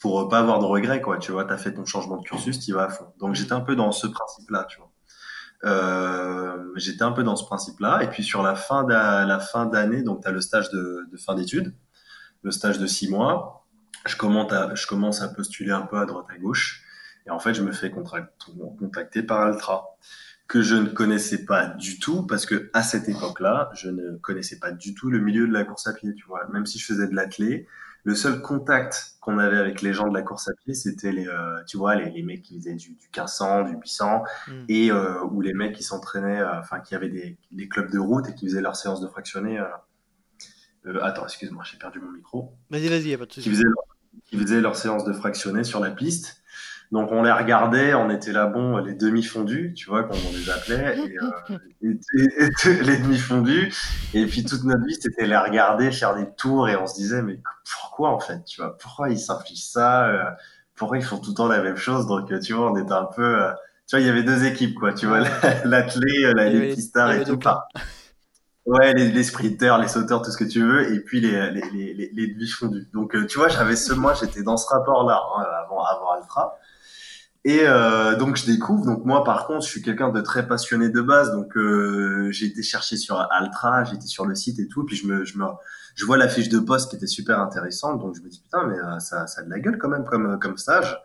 pour pas avoir de regrets, quoi. Tu vois, t'as fait ton changement de cursus, tu vas à fond. Donc j'étais un peu dans ce principe-là, tu vois. Euh, j'étais un peu dans ce principe-là. Et puis sur la fin la fin d'année, donc tu as le stage de, de fin d'études, le stage de six mois. Je commence, à, je commence à postuler un peu à droite à gauche. Et en fait, je me fais contacter par Altra, que je ne connaissais pas du tout, parce que à cette époque-là, je ne connaissais pas du tout le milieu de la course à pied, tu vois. Même si je faisais de l'athlé, le seul contact qu'on avait avec les gens de la course à pied, c'était les, euh, tu vois, les, les, mecs qui faisaient du, du 1500, du 800, mm. et euh, ou les mecs qui s'entraînaient, euh, enfin qui avaient des, des, clubs de route et qui faisaient leurs séances de fractionnés. Euh, attends, excuse-moi, j'ai perdu mon micro. Vas-y, vas-y, pas de souci. Qui faisaient, leur, qui faisaient leurs séances de fractionnés sur la piste. Donc on les regardait, on était là, bon, les demi-fondus, tu vois, comme on les appelait, et, euh, les demi-fondus. Et puis toute notre vie, c'était les regarder, faire des tours, et on se disait, mais pourquoi en fait, tu vois, pourquoi ils s'infligent ça euh, Pourquoi ils font tout le temps la même chose? Donc tu vois, on était un peu, euh, tu vois, il y avait deux équipes, quoi, tu vois, l'athlète, la, les petits stars et tout. Pas. Ouais, les, les, sprinters, les sauteurs, tout ce que tu veux, et puis les, les, les, les demi-fondus. Donc, tu vois, j'avais ce, moi, j'étais dans ce rapport-là hein, avant, avant Altra. Et euh, donc je découvre. Donc moi par contre, je suis quelqu'un de très passionné de base. Donc euh, j'ai été chercher sur Altra, j'étais sur le site et tout. Puis je me, je me, je vois la fiche de poste qui était super intéressante. Donc je me dis putain, mais euh, ça, ça a de la gueule quand même comme comme stage.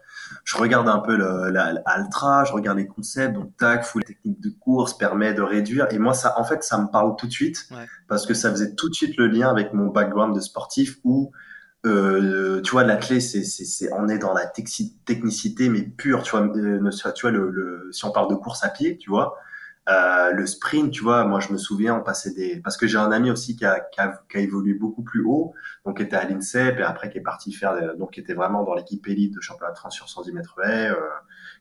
Je regarde un peu le, la, Altra, je regarde les concepts. Donc tac, full technique de course permet de réduire. Et moi ça, en fait, ça me parle tout de suite parce que ça faisait tout de suite le lien avec mon background de sportif où euh, tu vois, la clé, c'est, c'est, on est dans la technicité, mais pure. Tu vois, euh, tu vois le, le, si on parle de course à pied, tu vois, euh, le sprint, tu vois, moi je me souviens, on passait des, parce que j'ai un ami aussi qui a, qui a, qui a évolué beaucoup plus haut, donc qui était à l'INSEP et après qui est parti faire, donc qui était vraiment dans l'équipe élite de championnat de France sur 110 mètres haies,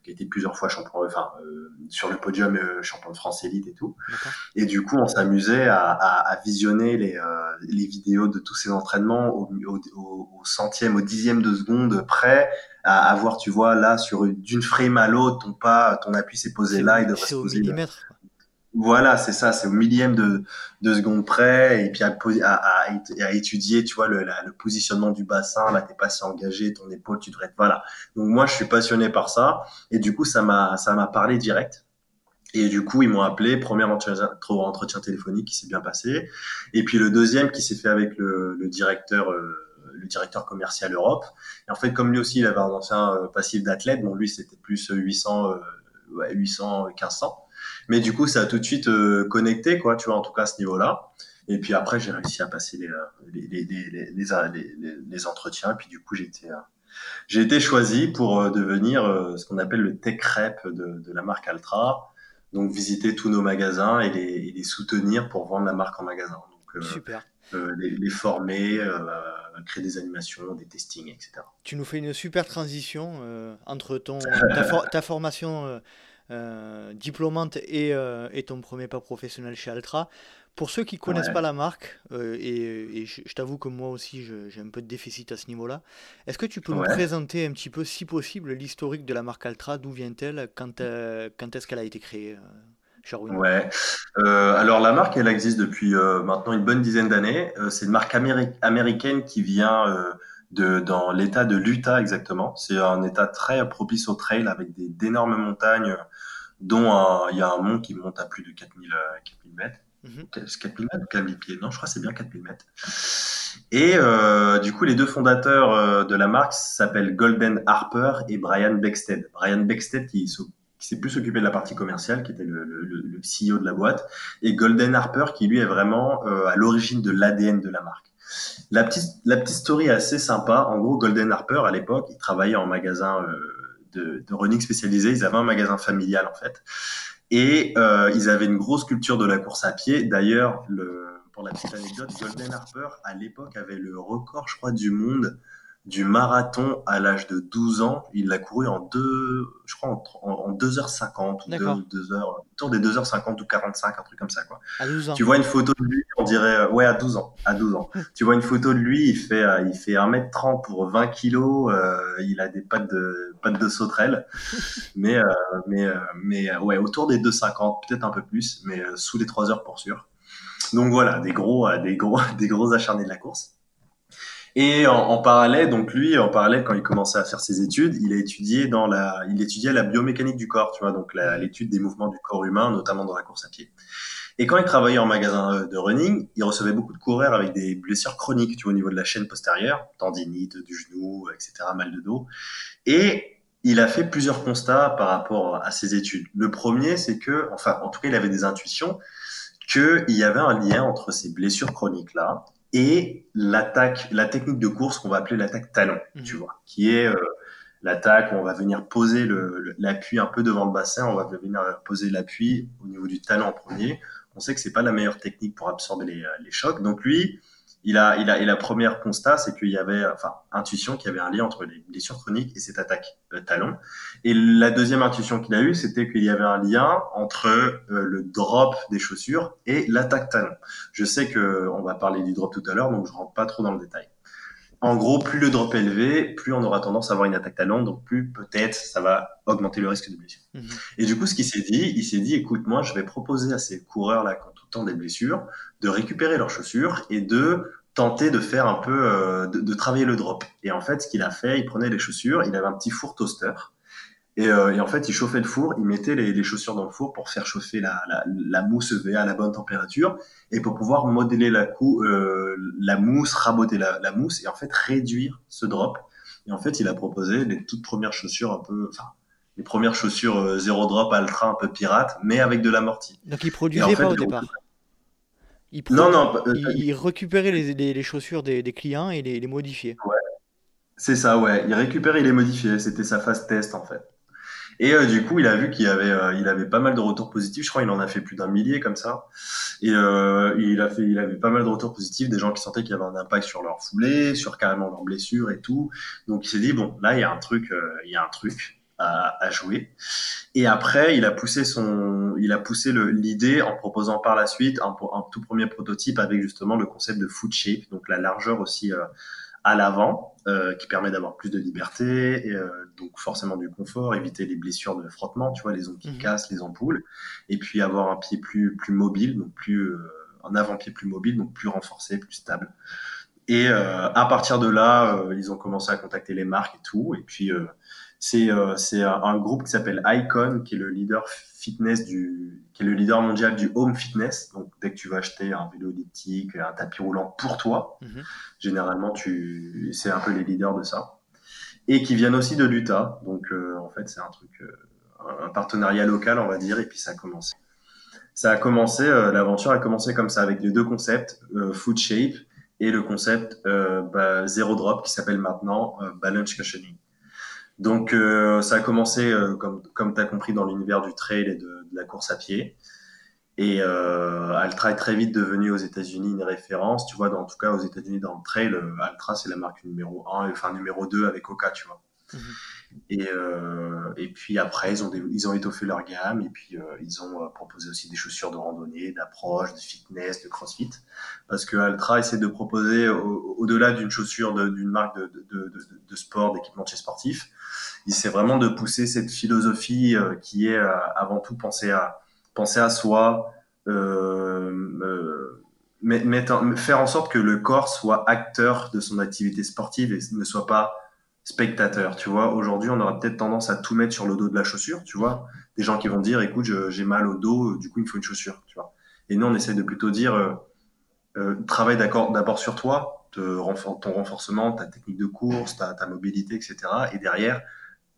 qui était plusieurs fois champion, enfin euh, sur le podium euh, champion de France élite et tout. Et du coup, on s'amusait à, à, à, visionner les, euh, les vidéos de tous ces entraînements au, au, au, centième, au dixième de seconde près, à, avoir, tu vois, là sur d'une frame à l'autre, ton pas, ton appui s'est posé là, il devrait se poser. Millimètre. Voilà, c'est ça, c'est au millième de, de seconde près, et puis à, à, à, étudier, tu vois, le, le positionnement du bassin, là, t'es pas si engagé, ton épaule, tu devrais être, voilà. Donc moi, je suis passionné par ça, et du coup, ça m'a, ça m'a parlé direct. Et du coup, ils m'ont appelé, premier entretien, entretien téléphonique qui s'est bien passé, et puis le deuxième qui s'est fait avec le, le directeur, euh, le directeur commercial Europe. Et en fait, comme lui aussi, il avait un ancien euh, passif d'athlète, bon, lui, c'était plus 800, euh, ouais, 800, 1500. Mais du coup, ça a tout de suite euh, connecté, quoi, tu vois, en tout cas à ce niveau-là. Et puis après, j'ai réussi à passer les, les, les, les, les, les entretiens. Et puis du coup, j'ai été, j'ai été choisi pour devenir ce qu'on appelle le tech rep de, de la marque Altra. Donc visiter tous nos magasins et les, et les soutenir pour vendre la marque en magasin. Donc, Super. les, les, former, créer des animations, des testings, etc. Tu nous fais une super transition euh, entre ton, ta, for ta formation euh, euh, diplômante et, et, ton premier pas professionnel chez Altra. Pour ceux qui ne connaissent pas la marque, et, et, je, t'avoue que moi aussi j'ai un peu de déficit à ce niveau-là, est-ce que tu peux nous présenter un petit peu, si possible, l'historique de la marque Altra? D'où vient-elle? Quand, quand est-ce qu'elle a été créée Ouais. Euh, alors la marque, elle existe depuis euh, maintenant une bonne dizaine d'années. Euh, c'est une marque américaine qui vient euh, de dans l'État de l'Utah exactement. C'est un État très propice au trail avec des d'énormes montagnes, dont il y a un mont qui monte à plus de 4000 4000 mètres. Mm -hmm. 4000 mètres ou 4000 pieds? Non, je crois que c'est bien 4000 mètres. Et du coup, les deux fondateurs de la marque s'appellent Golden Harper et Brian Beckstead. Brian Beckstead qui qui s'est plus occupé de la partie commerciale, qui était le, le, le, CEO de la boîte, et Golden Harper, qui lui est vraiment euh, à l'origine de l'ADN de la marque. La petite, la petite story est assez sympa. En gros, Golden Harper, à l'époque, il travaillait en magasin euh, de, running spécialisé. Ils avaient un magasin familial, en fait. Et euh, ils avaient une grosse culture de la course à pied. D'ailleurs, le, pour la petite anecdote, Golden Harper, à l'époque, avait le record, je crois, du monde du marathon à l'âge de 12 ans. Il l'a couru en deux, je crois, en, en 2h50 ou 2, heures, autour des 2h50 ou 45, un truc comme ça, quoi. À 12 ans. Tu vois une photo de lui, on dirait, euh, ouais, à 12 ans, à 12 ans. tu vois une photo de lui, il fait, euh, il fait 1m30 pour 20 kilos, euh, il a des pattes de, pattes de sauterelle. mais, euh, mais, euh, mais, ouais, autour des 2,50, peut-être un peu plus, mais sous les 3 heures pour sûr. Donc voilà, des gros, des gros, des gros acharnés de la course. Et en, en, parallèle, donc lui, en parallèle, quand il commençait à faire ses études, il a étudié dans la, il étudiait la biomécanique du corps, tu vois, donc l'étude des mouvements du corps humain, notamment dans la course à pied. Et quand il travaillait en magasin euh, de running, il recevait beaucoup de coureurs avec des blessures chroniques, tu vois, au niveau de la chaîne postérieure, tendinite du genou, etc., mal de dos. Et il a fait plusieurs constats par rapport à ses études. Le premier, c'est que, enfin, en tout cas, il avait des intuitions qu'il y avait un lien entre ces blessures chroniques là et l'attaque, la technique de course qu'on va appeler l'attaque talon, mmh. tu vois, qui est euh, l'attaque où on va venir poser l'appui un peu devant le bassin, on va venir poser l'appui au niveau du talon en premier. On sait que c'est pas la meilleure technique pour absorber les, les chocs. Donc lui, il a, il a, et la première constat, c'est qu'il y avait, enfin, intuition qu'il y avait un lien entre les blessures chroniques et cette attaque talon. Et la deuxième intuition qu'il a eue, c'était qu'il y avait un lien entre euh, le drop des chaussures et l'attaque talon. Je sais que on va parler du drop tout à l'heure, donc je rentre pas trop dans le détail. En gros, plus le drop est élevé, plus on aura tendance à avoir une attaque talon, donc plus peut-être ça va augmenter le risque de blessure. Mhm. Et du coup, ce qu'il s'est dit, il s'est dit, écoute, moi, je vais proposer à ces coureurs-là qui ont tout le temps des blessures, de récupérer leurs chaussures et de tenter de faire un peu, euh, de, de, travailler le drop. Et en fait, ce qu'il a fait, il prenait les chaussures, il avait un petit four toaster. Et, euh, et en fait, il chauffait le four, il mettait les, les, chaussures dans le four pour faire chauffer la, la, la mousse EVA à la bonne température et pour pouvoir modeler la, cou, euh, la mousse, raboter la, la, mousse et en fait réduire ce drop. Et en fait, il a proposé les toutes premières chaussures un peu, enfin, les premières chaussures euh, zéro drop, ultra, un peu pirate, mais avec de l'amorti. Donc il produisait pas au départ il, non, non, il, récupérait les, les, chaussures des, des, clients et les, les modifiait. Ouais. C'est ça, ouais. Il récupérait et les modifiait. C'était sa phase test, en fait. Et euh, du coup, il a vu qu'il avait, euh, il avait pas mal de retours positifs. Je crois qu'il en a fait plus d'un millier comme ça. Et euh, il a fait, il avait pas mal de retours positifs, des gens qui sentaient qu'il y avait un impact sur leur foulée, sur carrément leurs blessures et tout. Donc il s'est dit bon, là il y a un truc, il y a un truc à, à, jouer. Et après, il a poussé son, il a poussé l'idée en proposant par la suite un, un, tout premier prototype avec justement le concept de foot shape, donc la largeur aussi à l'avant, euh, qui permet d'avoir plus de liberté, et, euh, donc forcément du confort, éviter les blessures de frottement, tu vois, les ongles qui mmh. cassent, les ampoules, et puis avoir un pied plus plus mobile, donc plus euh, un avant-pied plus mobile, donc plus renforcé, plus stable. Et à partir de là, ils ont commencé à contacter les marques et tout, et puis c'est c'est un groupe qui s'appelle Icon, qui est le leader fitness du, qui est le leader mondial du home fitness. Donc, dès que tu vas acheter un vélo elliptique, un tapis roulant pour toi, mhm. généralement, tu, c'est un peu les leaders de ça. Et qui viennent aussi de l'Utah. Donc, euh, en fait, c'est un truc, euh, un partenariat local, on va dire. Et puis, ça a commencé. Ça a commencé, euh, l'aventure a commencé comme ça, avec les deux concepts, food shape et le concept bah, zero drop qui s'appelle maintenant balance cushioning. Donc euh, ça a commencé, euh, comme, comme tu compris, dans l'univers du trail et de, la course à pied. Et euh, Altra est très vite devenu aux États-Unis une référence. Tu vois, dans, en tout cas aux États-Unis dans le trail, Altra c'est la marque numéro 1, enfin numéro 2 avec Oka, tu vois. Mhm. Et, euh, et puis après, ils ont, étoffé leur gamme et puis euh, ils ont euh, proposé aussi des chaussures de randonnée, d'approche, de fitness, de crossfit. Parce que Altra essaie de proposer, au-delà d'une chaussure d'une marque de, de, de, de sport, d'équipementier sportif, il essaie vraiment de pousser cette philosophie qui est avant tout penser à, penser à soi, mettre, faire en sorte que le corps soit acteur de son activité sportive et ne soit pas spectateur, tu vois. Aujourd'hui, on aura peut-être tendance à tout mettre sur le dos de la chaussure, tu vois. Des gens qui vont dire, écoute, j'ai mal au dos, du coup, il me faut une chaussure, tu vois. Et nous, on essaie de plutôt dire, euh, euh, travaille d'abord sur toi, te ton renforcement, ta technique de course, ta, ta, mobilité, etc. Et derrière,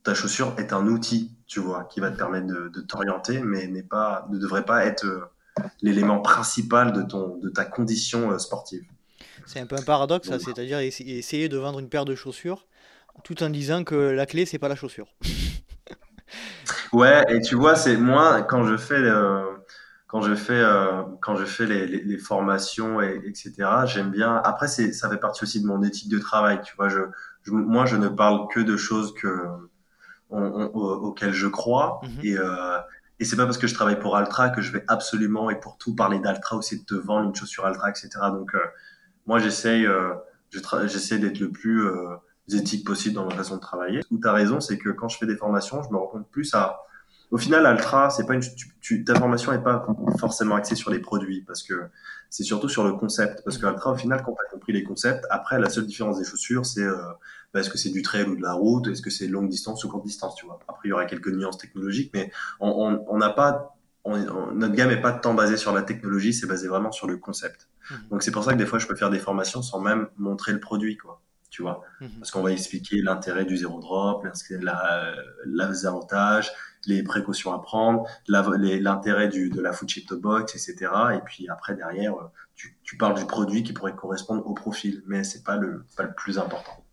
ta chaussure est un outil, tu vois, qui va te permettre de, de t'orienter, mais n'est pas, ne devrait pas être euh, l'élément principal de ton, de ta condition euh, sportive. C'est un peu un paradoxe, c'est-à-dire essayer de vendre une paire de chaussures tout en disant que la clé, c'est pas la chaussure. ouais, et tu vois, c'est moi, quand je fais, euh, quand je fais, euh, quand je fais les, les, les formations, et, etc., j'aime bien. Après, c'est, ça fait partie aussi de mon éthique de travail. Tu vois, je, je moi, je ne parle que de choses que, on, on, auxquelles je crois. Mm-hmm. Et, euh, et c'est pas parce que je travaille pour Altra que je vais absolument et pour tout parler d'Altra ou c'est de te vendre une chaussure Altra, etc. Donc, euh, moi, j'essaye, j'essaie d'être le plus éthiques possibles dans ma façon de travailler. Où tu as raison, c'est que quand je fais des formations, je me rends compte plus à... Au final, Altra, c'est pas une, tu, ta formation n'est pas forcément axée sur les produits parce que c'est surtout sur le concept. Parce que Altra, au final, quand tu as compris les concepts, après, la seule différence des chaussures, c'est euh, bah, est-ce que c'est du trail ou de la route, est-ce que c'est longue distance ou courte distance, tu vois. Après, il y aura quelques nuances technologiques, mais on n'a pas notre gamme n'est pas tant basée sur la technologie, c'est basé vraiment sur le concept. Mmh. Donc c'est pour ça que des fois je peux faire des formations sans même montrer le produit, quoi tu vois. Mhm. Parce qu'on va expliquer l'intérêt du zéro drop, les avantages, les précautions à prendre, l'intérêt de la food chip box, etc. Et puis après, derrière, tu, tu, parles du produit qui pourrait correspondre au profil, mais c'est pas le, pas le plus important,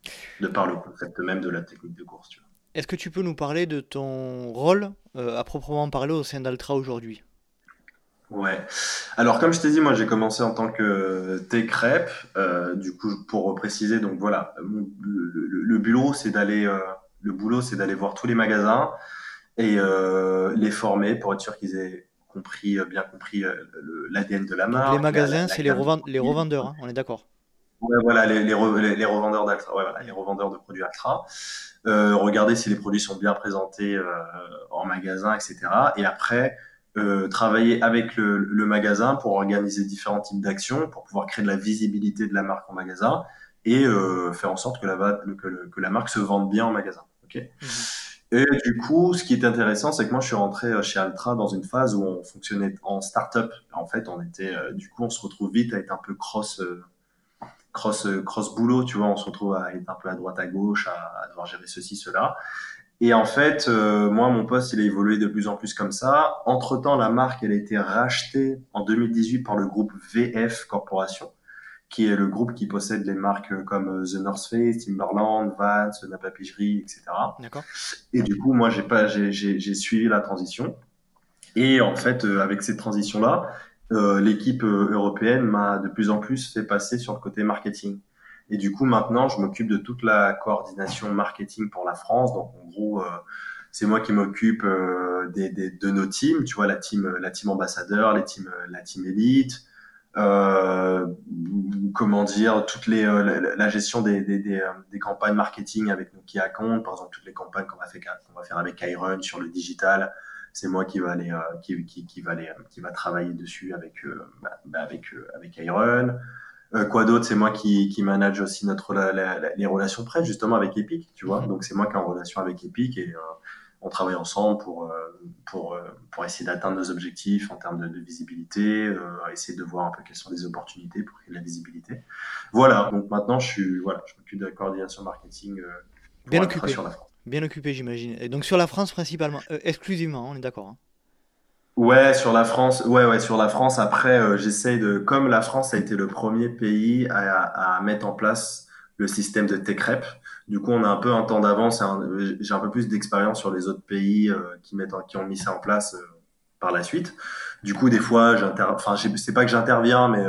de par le concept même de la technique de course, tu vois. Est-ce que tu peux nous parler de ton rôle euh, à proprement parler au sein d'Altra aujourd'hui? Ouais. Alors, comme je t'ai dit, moi, j'ai commencé en tant que thé crêpe. Euh, du coup, pour préciser, donc voilà, le, bureau, c'est d'aller, euh, le boulot, c'est d'aller voir tous les magasins et euh, les former pour être sûr qu'ils aient compris, bien compris l'ADN de la marque. les magasins, c'est les, les, revendeurs, hein, on est d'accord. Ouais, voilà, les, les, revendeurs d'Altra, ouais, voilà, les revendeurs de produits Altra. regarder si les produits sont bien présentés en magasin, etc. Et après, euh, travailler avec le, le, magasin pour organiser différents types d'actions, pour pouvoir créer de la visibilité de la marque en magasin et euh, faire en sorte que la, que, que, la marque se vende bien en magasin. Okay mhm. Et du coup, ce qui est intéressant, c'est que moi, je suis rentré euh, chez Altra dans une phase où on fonctionnait en start-up. En fait, on était, euh, du coup, on se retrouve vite à être un peu cross, cross, cross boulot, tu vois. On se retrouve à être un peu à droite, à gauche, à, à devoir gérer ceci, cela. Et en fait, euh, moi, mon poste, il a évolué de plus en plus comme ça. Entre-temps, la marque, elle a été rachetée en 2018 par le groupe VF Corporation, qui est le groupe qui possède les marques comme euh, The North Face, Timberland, Vans, Napa Pigerie, etc. D'accord. Et du coup, moi, j'ai pas, j'ai suivi la transition. Et en fait, euh, avec cette transition-là, l'équipe européenne m'a de plus en plus fait passer sur le côté marketing. Et du coup, maintenant, je m'occupe de toute la coordination marketing pour la France. Donc, en gros, euh, c'est moi qui m'occupe euh, des, des, de nos teams. Tu vois, la team, la team ambassadeur, les teams, la team élite. Euh, comment dire, toutes les, euh, la, gestion des, des, des, euh, campagnes marketing avec nos key accounts, par exemple toutes les campagnes qu'on va, faire, qu'on va faire avec Iron sur le digital, c'est moi qui va aller, qui, qui, qui, va aller, qui va travailler dessus avec, bah, bah, avec, avec Iron. Euh, quoi d'autre C'est moi qui, qui manage aussi notre les relations presse justement avec Epic, tu vois. Mhm. Donc c'est moi qui est en relation avec Epic et euh, on travaille ensemble pour euh, pour pour essayer d'atteindre nos objectifs en termes de, visibilité, essayer de voir un peu quelles sont les opportunités pour créer de la visibilité. Voilà. Donc maintenant je suis voilà, je m'occupe de la coordination marketing. Bien occupé. Sur la France. Bien occupé, j'imagine. Et donc sur la France principalement, exclusivement, on est d'accord. Hein. Ouais, sur la France, ouais, ouais, sur la France. Après, euh, j'essaye de, comme la France a été le premier pays à, à mettre en place le système de TechRep. Du coup, on a un peu un temps d'avance. J'ai un peu plus d'expérience sur les autres pays euh, qui mettent, qui ont mis ça en place euh, par la suite. Du coup, des fois, j'interviens. Enfin, c'est pas que j'interviens, mais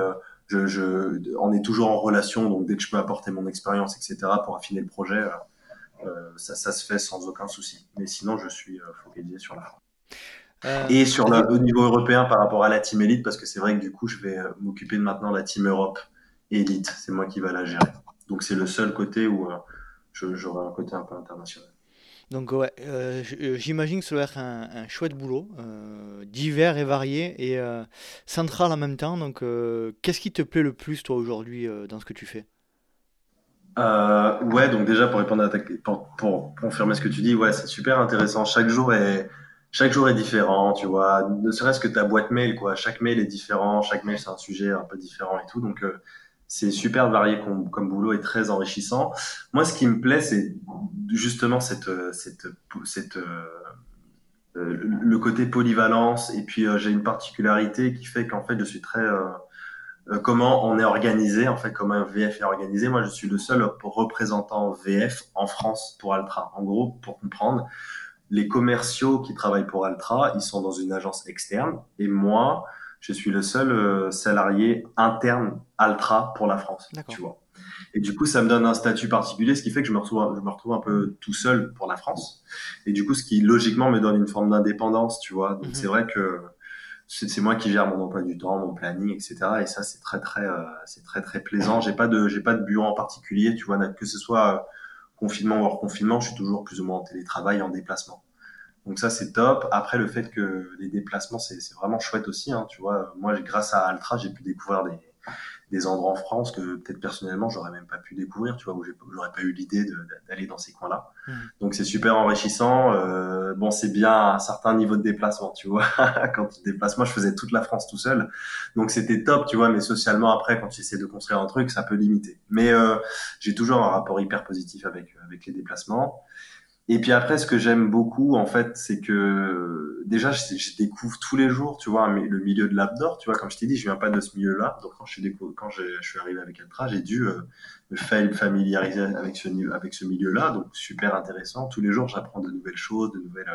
je, je, on est toujours en relation. Donc, dès que je peux apporter mon expérience, etc., pour affiner le projet, ça, ça se fait sans aucun souci. Mais sinon, je suis focalisé sur la France. Euh, et sur le, au niveau européen par rapport à la team élite, parce que c'est vrai que du coup, je vais euh, m'occuper de maintenant la team Europe élite. C'est moi qui va la gérer. Donc c'est le seul côté où euh, j'aurai un côté un peu international. Donc ouais, j'imagine que ça doit être un, chouette boulot, divers et varié et central en même temps. Donc qu'est-ce qui te plaît le plus toi aujourd'hui dans ce que tu fais? Ouais, donc déjà pour répondre à ta, pour, pour confirmer ce que tu dis, ouais, c'est super intéressant. Chaque jour est chaque jour est différent, tu vois. Ne serait-ce que ta boîte mail, quoi. Chaque mail est différent, chaque mail c'est un sujet un peu différent et tout. Donc euh, c'est super varié comme, comme, boulot et très enrichissant. Moi, ce qui me plaît, c'est justement cette, cette, cette euh, euh, le côté polyvalence. Et puis j'ai une particularité qui fait qu'en fait, je suis très comment on est organisé, en fait, comment un VF est organisé. Moi, je suis le seul représentant VF en France pour Altra. En gros, pour comprendre, les commerciaux qui travaillent pour Altra, ils sont dans une agence externe et moi, je suis le seul euh, salarié interne Altra pour la France, tu vois. Et du coup, ça me donne un statut particulier, ce qui fait que je me retrouve, je me retrouve un peu tout seul pour la France. Et du coup, ce qui logiquement me donne une forme d'indépendance, tu vois. Donc mhm. c'est vrai que c'est moi qui gère mon emploi du temps, mon planning, etc. Et ça, c'est très très, euh, c'est très très plaisant. J'ai pas de, j'ai pas de bureau en particulier, tu vois, que ce soit euh, confinement ou hors confinement, je suis toujours plus ou moins en télétravail, en déplacement. Donc ça, c'est top. Après, le fait que les déplacements, c'est vraiment chouette aussi. Hein, tu vois, moi, grâce à Altra, j'ai pu découvrir des, des endroits en France que peut-être personnellement j'aurais même pas pu découvrir, tu vois, où j'aurais pas eu l'idée d'aller dans ces coins-là. Mmh. Donc c'est super enrichissant. Euh, bon, c'est bien un certain niveau de déplacement, tu vois. quand tu te déplaces, moi je faisais toute la France tout seul, donc c'était top, tu vois. Mais socialement après, quand tu essaies de construire un truc, ça peut limiter. Mais euh, j'ai toujours un rapport hyper positif avec avec les déplacements. Et puis après, ce que j'aime beaucoup, en fait, c'est que déjà, je, découvre tous les jours, tu vois, le milieu de l'abdor. Tu vois, comme je t'ai dit, je viens pas de ce milieu-là. Donc, quand je suis, quand je, suis arrivé avec Altra, j'ai dû euh, me familiariser avec ce, milieu-là. Donc, super intéressant. Tous les jours, j'apprends de nouvelles choses, de nouvelles,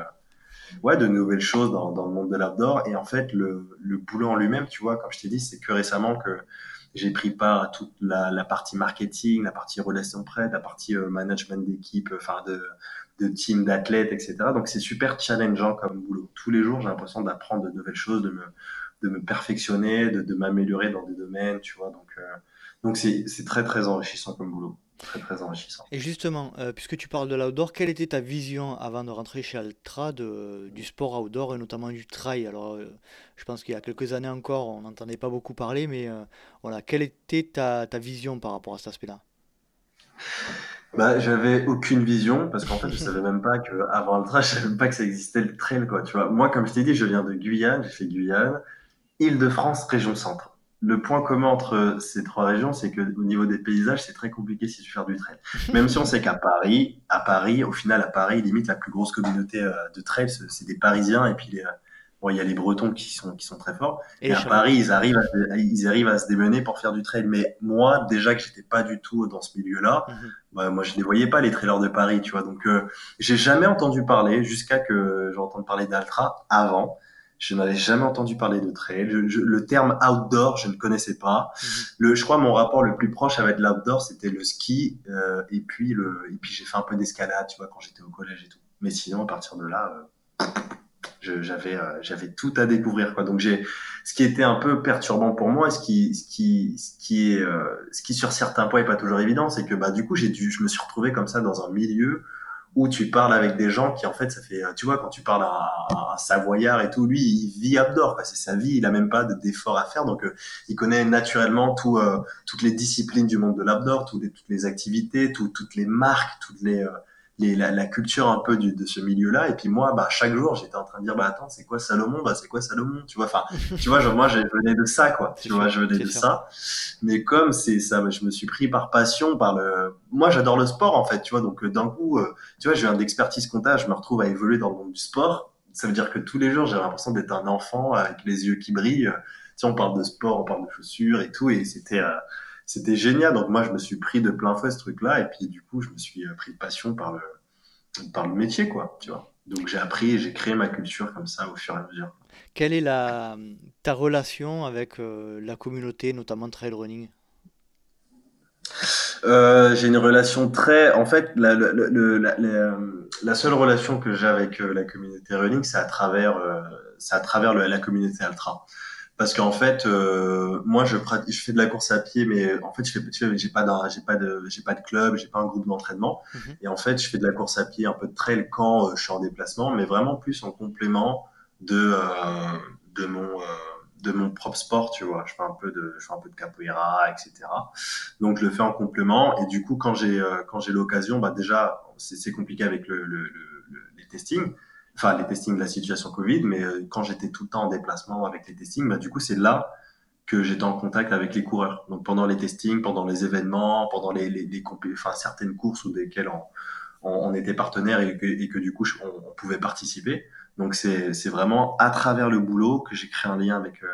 ouais, de nouvelles choses dans, le monde de l'outdoor. Et en fait, le, boulot en lui-même, tu vois, comme je t'ai dit, c'est que récemment que j'ai pris part à toute la, partie marketing, la partie relations presse, la partie euh, management d'équipe, enfin de, de team d'athlètes, etc. Donc c'est super challengeant comme boulot. Tous les jours, j'ai l'impression d'apprendre de nouvelles choses, de me, de me perfectionner, de, de m'améliorer dans des domaines, tu vois. Donc euh, donc c'est très très enrichissant comme boulot très très enrichissant. Et justement, euh, puisque tu parles de l'outdoor, quelle était ta vision avant de rentrer chez Altra de, du sport outdoor et notamment du trail? Alors, euh, je pense qu'il y a quelques années encore, on n'entendait pas beaucoup parler, mais voilà, quelle était ta, ta, vision par rapport à cet aspect-là? Bah, j'avais aucune vision parce qu'en fait, je savais même pas que avant Altra, je savais même pas que ça existait le trail, quoi. Tu vois, moi, comme je t'ai dit, je viens de Guyane, j'ai fait Guyane, Île-de-France, région centre le point commun entre ces trois régions, c'est que au niveau des paysages, c'est très compliqué si tu fais du trail. Même si on sait qu'à Paris, à Paris, au final, à Paris, limite la plus grosse communauté euh, de trail, c'est des Parisiens et puis les, bon, il y a les Bretons qui sont qui sont très forts. Et, à Paris, ils arrivent à, ils arrivent à se démener pour faire du trail. Mais moi, déjà que j'étais pas du tout dans ce milieu-là, mhm. bah, moi je les voyais pas les trailers de Paris, tu vois. Donc euh, j'ai jamais entendu parler jusqu'à que j'entende parler d'Altra avant. Je n'avais jamais entendu parler de trail. le terme outdoor, je ne connaissais pas. Mhm. Le, je crois mon rapport le plus proche avec l'outdoor, c'était le ski. Euh, et puis le, et puis j'ai fait un peu d'escalade, tu vois, quand j'étais au collège et tout. Mais sinon, à partir de là, euh, j'avais euh, j'avais tout à découvrir quoi. Donc j'ai ce qui était un peu perturbant pour moi, ce qui ce qui ce qui est euh, ce qui sur certains points est pas toujours évident, c'est que bah du coup j'ai dû je me suis retrouvé comme ça dans un milieu où tu parles avec des gens qui en fait ça fait tu vois quand tu parles à un, savoyard et tout lui il vit outdoor c'est sa vie il a même pas d'effort à faire donc euh, il connaît naturellement tout euh, toutes les disciplines du monde de l'outdoor toutes les, toutes les activités tout, toutes les marques toutes les euh, la, culture un peu de ce milieu-là. Et puis moi, bah, chaque jour, j'étais en train de dire, bah attends, c'est quoi Salomon? Bah c'est quoi Salomon? Tu vois, enfin, tu vois, genre, moi, je venais de ça, quoi. Tu vois, je venais de ça. Mais comme c'est ça, je me suis pris par passion, par le. Moi, j'adore le sport, en fait. Tu vois, donc euh, d'un coup, euh, tu vois, j'ai un d'expertise comptable, je me retrouve à évoluer dans le monde du sport. Ça veut dire que tous les jours, j'ai l'impression d'être un enfant avec les yeux qui brillent. Tu sais, on parle de sport, on parle de chaussures et tout, et c'était. Euh, c'était génial. Donc moi, je me suis pris de plein fouet ce truc-là, et puis du coup, je me suis pris de passion par le, par le métier, quoi, tu vois. Donc j'ai appris j'ai créé ma culture comme ça au fur et à mesure. Quelle est la, ta relation avec euh, la communauté, notamment trail running? Euh, J'ai une relation très... En fait, la, la, seule relation que j'ai avec euh, la communauté running, c'est à travers, c'est à travers la communauté ultra parce qu'en fait euh, moi je je fais de la course à pied mais en fait je fais j'ai pas j'ai pas de j'ai pas de club j'ai pas un groupe d'entraînement. Mhm. et en fait je fais de la course à pied un peu de trail quand euh, je suis en déplacement mais vraiment plus en complément de euh, de mon de mon propre sport tu vois. Je fais un peu de je fais un peu de capoeira etc donc je le fais en complément. Et du coup quand j'ai quand j'ai l'occasion bah déjà c'est compliqué avec le, le, le les testings enfin les testings de la situation Covid, mais euh, quand j'étais tout le temps en déplacement avec les testings, bah, du coup c'est là que j'étais en contact avec les coureurs. Donc pendant les testings, pendant les événements, pendant les, les, les enfin, certaines courses ou desquelles on, on, était partenaire et que, et que du coup on, pouvait participer. Donc c'est vraiment à travers le boulot que j'ai créé un lien avec, euh,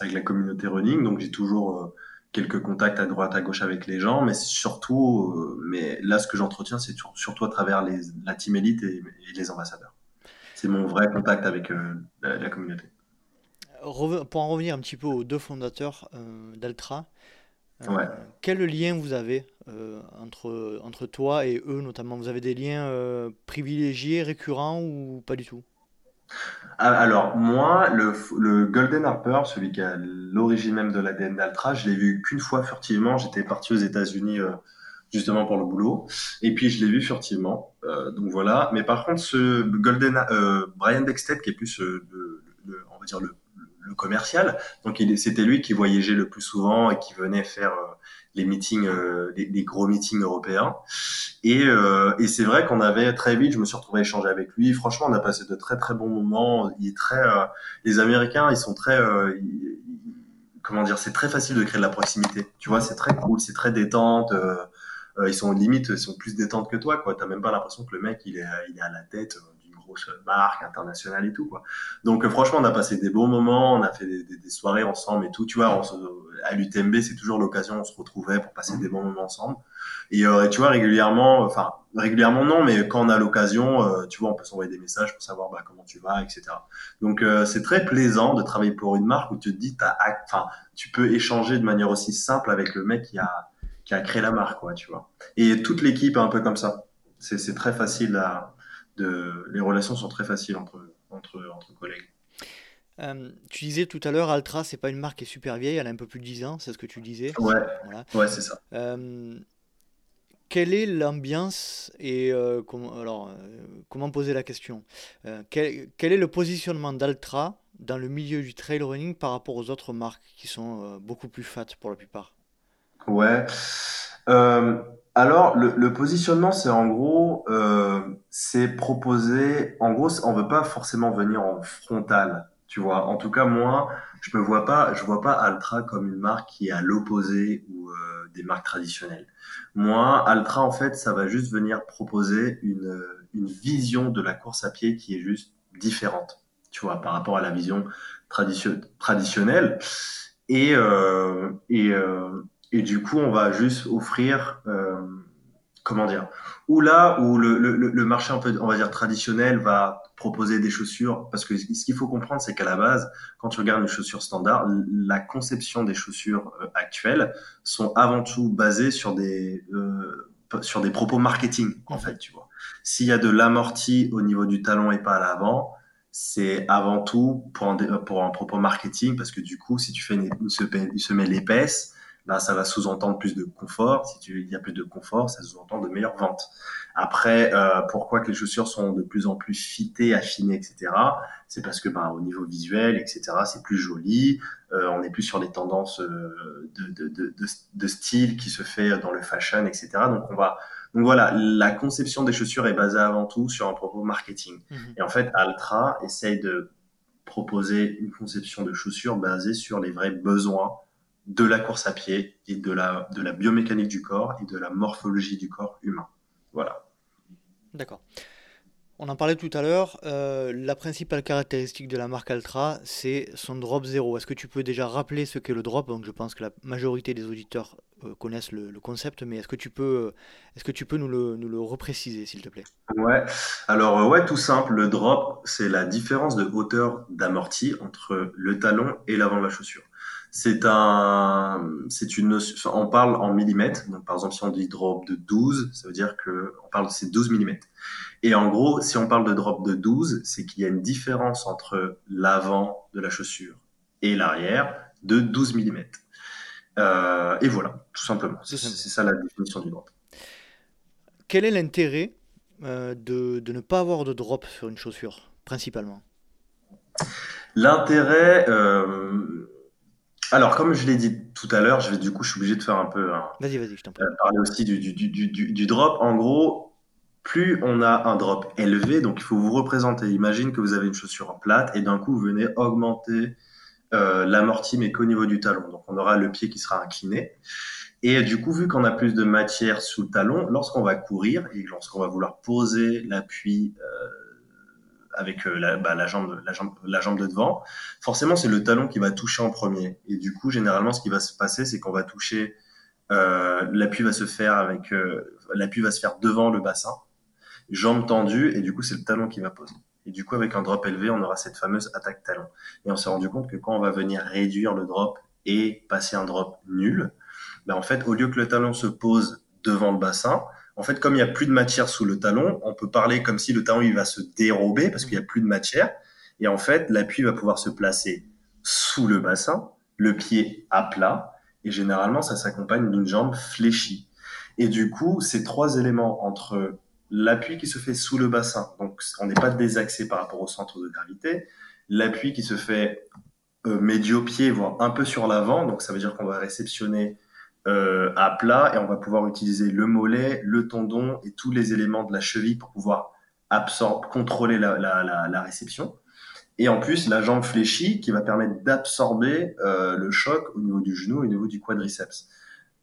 avec la communauté running. Donc j'ai toujours euh, quelques contacts à droite à gauche avec les gens, mais surtout, mais là ce que j'entretiens c'est surtout à travers les, la team élite et les ambassadeurs c'est mon vrai contact avec euh, la, communauté. Pour en revenir un petit peu aux deux fondateurs euh, d'Altra, euh, quel lien vous avez entre, entre toi et eux notamment? Vous avez des liens privilégiés, récurrents ou pas du tout? Ah, alors, moi, le, le, Golden Harper, celui qui a l'origine même de l'ADN d'Altra, je l'ai vu qu'une fois furtivement. J'étais parti aux États-Unis justement pour le boulot. Et puis je l'ai vu furtivement. Euh, donc voilà. Mais par contre, ce Golden euh, Brian Dexter, qui est plus euh, le, on va dire le, le commercial, donc c'était lui qui voyageait le plus souvent et qui venait faire euh, les meetings, euh, les, les, gros meetings européens. Et, et c'est vrai qu'on avait très vite, je me suis retrouvé à échanger avec lui. Franchement, on a passé de très très bons moments. Il est très, les Américains, ils sont très comment dire, c'est très facile de créer de la proximité. Tu vois, c'est très cool, c'est très détente. Euh, euh, ils sont limite, ils sont plus détentes que toi, quoi. T'as même pas l'impression que le mec, il est, il est à la tête euh, d'une grosse marque internationale et tout, quoi. Donc, euh, franchement, on a passé des beaux moments, on a fait des, des, soirées ensemble et tout. Tu vois, on à l'UTMB, c'est toujours l'occasion, on se retrouvait pour passer des bons moments ensemble. Et tu vois, régulièrement, enfin, régulièrement non, mais quand on a l'occasion, tu vois, on peut s'envoyer des messages pour savoir bah, comment tu vas, etc. Donc, c'est très plaisant de travailler pour une marque où tu te dis, enfin, tu peux échanger de manière aussi simple avec le mec qui a, qui a créé la marque, quoi, tu vois. Et toute l'équipe est un peu comme ça. C'est très facile à, de, les relations sont très faciles entre, entre, entre collègues. Euh, tu disais tout à l'heure, Altra, c'est pas une marque qui est super vieille, elle a un peu plus de 10 ans, c'est ce que tu disais. Ouais, ouais c'est ça. Euh, quelle est l'ambiance et euh, comment, alors, comment poser la question? Quel, quel, est le positionnement d'Altra dans le milieu du trail running par rapport aux autres marques qui sont beaucoup plus fat pour la plupart? Ouais. alors, le, le positionnement, c'est en gros, c'est proposer, en gros, on veut pas forcément venir en frontal tu vois, en tout cas, moi, je me vois pas, je vois pas Altra comme une marque qui est à l'opposé ou euh, des marques traditionnelles. Moi, Altra, en fait, ça va juste venir proposer une, une vision de la course à pied qui est juste différente, tu vois, par rapport à la vision traditionnelle. Et, euh, et, euh, et du coup, on va juste offrir, euh, comment dire, ou là où le, le, le marché un peu, on va dire traditionnel, va proposer des chaussures parce que ce qu'il faut comprendre c'est qu'à la base quand tu regardes une chaussure standard la conception des chaussures euh, actuelles sont avant tout basées sur des euh, sur des propos marketing en fait tu vois. S'il y a de l'amorti au niveau du talon et pas à l'avant c'est avant tout pour un, pour un propos marketing parce que du coup si tu fais une, une semelle épaisse bah, ça va sous-entendre plus de confort. Si tu, il y a plus de confort, ça sous-entend de meilleures ventes. Après, euh, pourquoi que les chaussures sont de plus en plus fitées, affinées, etc. C'est parce que, bah, au niveau visuel, etc., c'est plus joli. Euh, on est plus sur des tendances euh, de, de, de, de, style qui se fait dans le fashion, etc. Donc, on va, donc voilà, la conception des chaussures est basée avant tout sur un propos marketing. Mhm. Et en fait, Altra essaye de proposer une conception de chaussures basée sur les vrais besoins de la course à pied et de la, de la biomécanique du corps et de la morphologie du corps humain. Voilà. D'accord. On en parlait tout à l'heure, euh, la principale caractéristique de la marque Altra, c'est son drop zéro. Est-ce que tu peux déjà rappeler ce qu'est le drop? Donc je pense que la majorité des auditeurs euh, connaissent le, concept, mais est-ce que tu peux, est-ce que tu peux nous le, nous le repréciser, s'il te plaît? Ouais, alors euh, ouais, tout simple, le drop, c'est la différence de hauteur d'amorti entre le talon et l'avant de la chaussure. C'est un, c'est une, on parle en millimètres. Donc, par exemple, si on dit drop de 12, ça veut dire que on parle de ces 12 millimètres. Et en gros, si on parle de drop de 12, c'est qu'il y a une différence entre l'avant de la chaussure et l'arrière de 12 millimètres. Euh, et voilà, tout simplement. C'est ça la définition du drop. Quel est l'intérêt euh, de, de, ne pas avoir de drop sur une chaussure, principalement? L'intérêt, euh, alors, comme je l'ai dit tout à l'heure, je vais du coup, je suis obligé de faire un peu. Vas-y, vas-y, je t'en prie. Euh, parler aussi du, du, du, du, drop. En gros, plus on a un drop élevé, donc il faut vous représenter. Imagine que vous avez une chaussure en plate et d'un coup, vous venez augmenter euh, l'amorti, mais qu'au niveau du talon. Donc, on aura le pied qui sera incliné. Et du coup, vu qu'on a plus de matière sous le talon, lorsqu'on va courir et lorsqu'on va vouloir poser l'appui euh, avec euh, la, bah, la jambe de devant, forcément, c'est le talon qui va toucher en premier. Et du coup, généralement, ce qui va se passer, c'est qu'on va toucher, euh, l'appui va se faire avec, euh, l'appui va se faire devant le bassin, jambe tendue, et du coup, c'est le talon qui va poser. Et du coup, avec un drop élevé, on aura cette fameuse attaque talon. Et on s'est rendu compte que quand on va venir réduire le drop et passer un drop nul, ben en fait, au lieu que le talon se pose devant le bassin, en fait, comme il n'y a plus de matière sous le talon, on peut parler comme si le talon il va se dérober parce qu'il n'y a plus de matière. Et en fait, l'appui va pouvoir se placer sous le bassin, le pied à plat, et généralement, ça s'accompagne d'une jambe fléchie. Et du coup, ces trois éléments entre l'appui qui se fait sous le bassin, donc on n'est pas désaxé par rapport au centre de gravité, l'appui qui se fait euh, médio-pied, voire un peu sur l'avant, donc ça veut dire qu'on va réceptionner euh, à plat et on va pouvoir utiliser le mollet, le tendon et tous les éléments de la cheville pour pouvoir absorber, contrôler la, réception. Et en plus, la jambe fléchie qui va permettre d'absorber euh, le choc au niveau du genou et au niveau du quadriceps.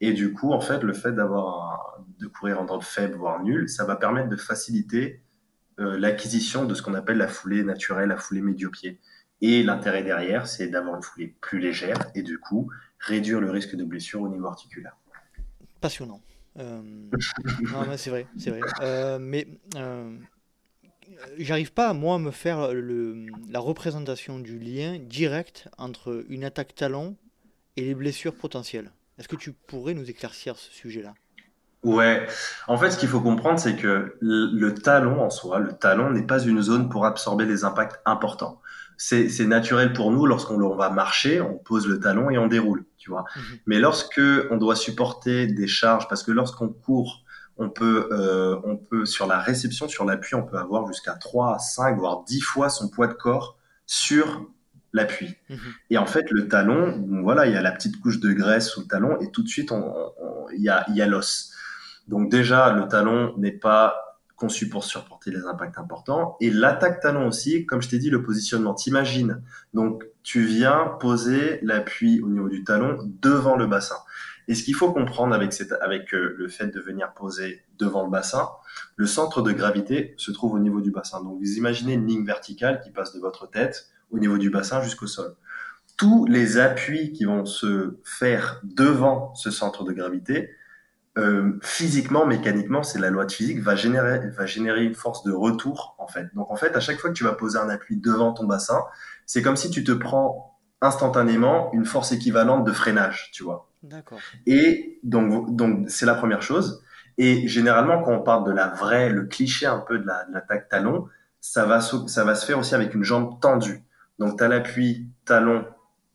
Et du coup, en fait, le fait d'avoir de courir en drop faible voire nul, ça va permettre de faciliter euh, l'acquisition de ce qu'on appelle la foulée naturelle, la foulée médio-pied. Et l'intérêt derrière, c'est d'avoir une foulée plus légère et du coup réduire le risque de blessure au niveau articulaire. Passionnant. mais c'est vrai, c'est vrai. mais j'arrive pas, moi, à me faire le, la représentation du lien direct entre une attaque talon et les blessures potentielles. Est-ce que tu pourrais nous éclaircir ce sujet-là? Ouais, en fait, ce qu'il faut comprendre, c'est que le talon en soi, le talon n'est pas une zone pour absorber des impacts importants. C'est naturel pour nous lorsqu'on va marcher, on pose le talon et on déroule, tu vois. Mhm. Mais lorsque on doit supporter des charges, parce que lorsqu'on court, on peut, euh, on peut sur la réception, sur l'appui, on peut avoir jusqu'à 3, 5, voire 10 fois son poids de corps sur l'appui. Mhm. Et en fait, le talon, voilà, il y a la petite couche de graisse sous le talon et tout de suite, il y a, y a l'os. Donc déjà, le talon n'est pas conçu pour supporter les impacts importants. Et l'attaque talon aussi, comme je t'ai dit, le positionnement. T'imagines, donc tu viens poser l'appui au niveau du talon devant le bassin. Et ce qu'il faut comprendre avec, cette, avec euh, le fait de venir poser devant le bassin, le centre de gravité se trouve au niveau du bassin. Donc vous imaginez une ligne verticale qui passe de votre tête au niveau du bassin jusqu'au sol. Tous les appuis qui vont se faire devant ce centre de gravité euh, physiquement, mécaniquement, c'est la loi de physique, va générer, va générer une force de retour, en fait. Donc, en fait, à chaque fois que tu vas poser un appui devant ton bassin, c'est comme si tu te prends instantanément une force équivalente de freinage, tu vois. D'accord. Et donc, donc, c'est la première chose. Et généralement, quand on parle de la vraie, le cliché un peu de l'attaque talon, ça va, ça va se faire aussi avec une jambe tendue. Donc, tu as l'appui talon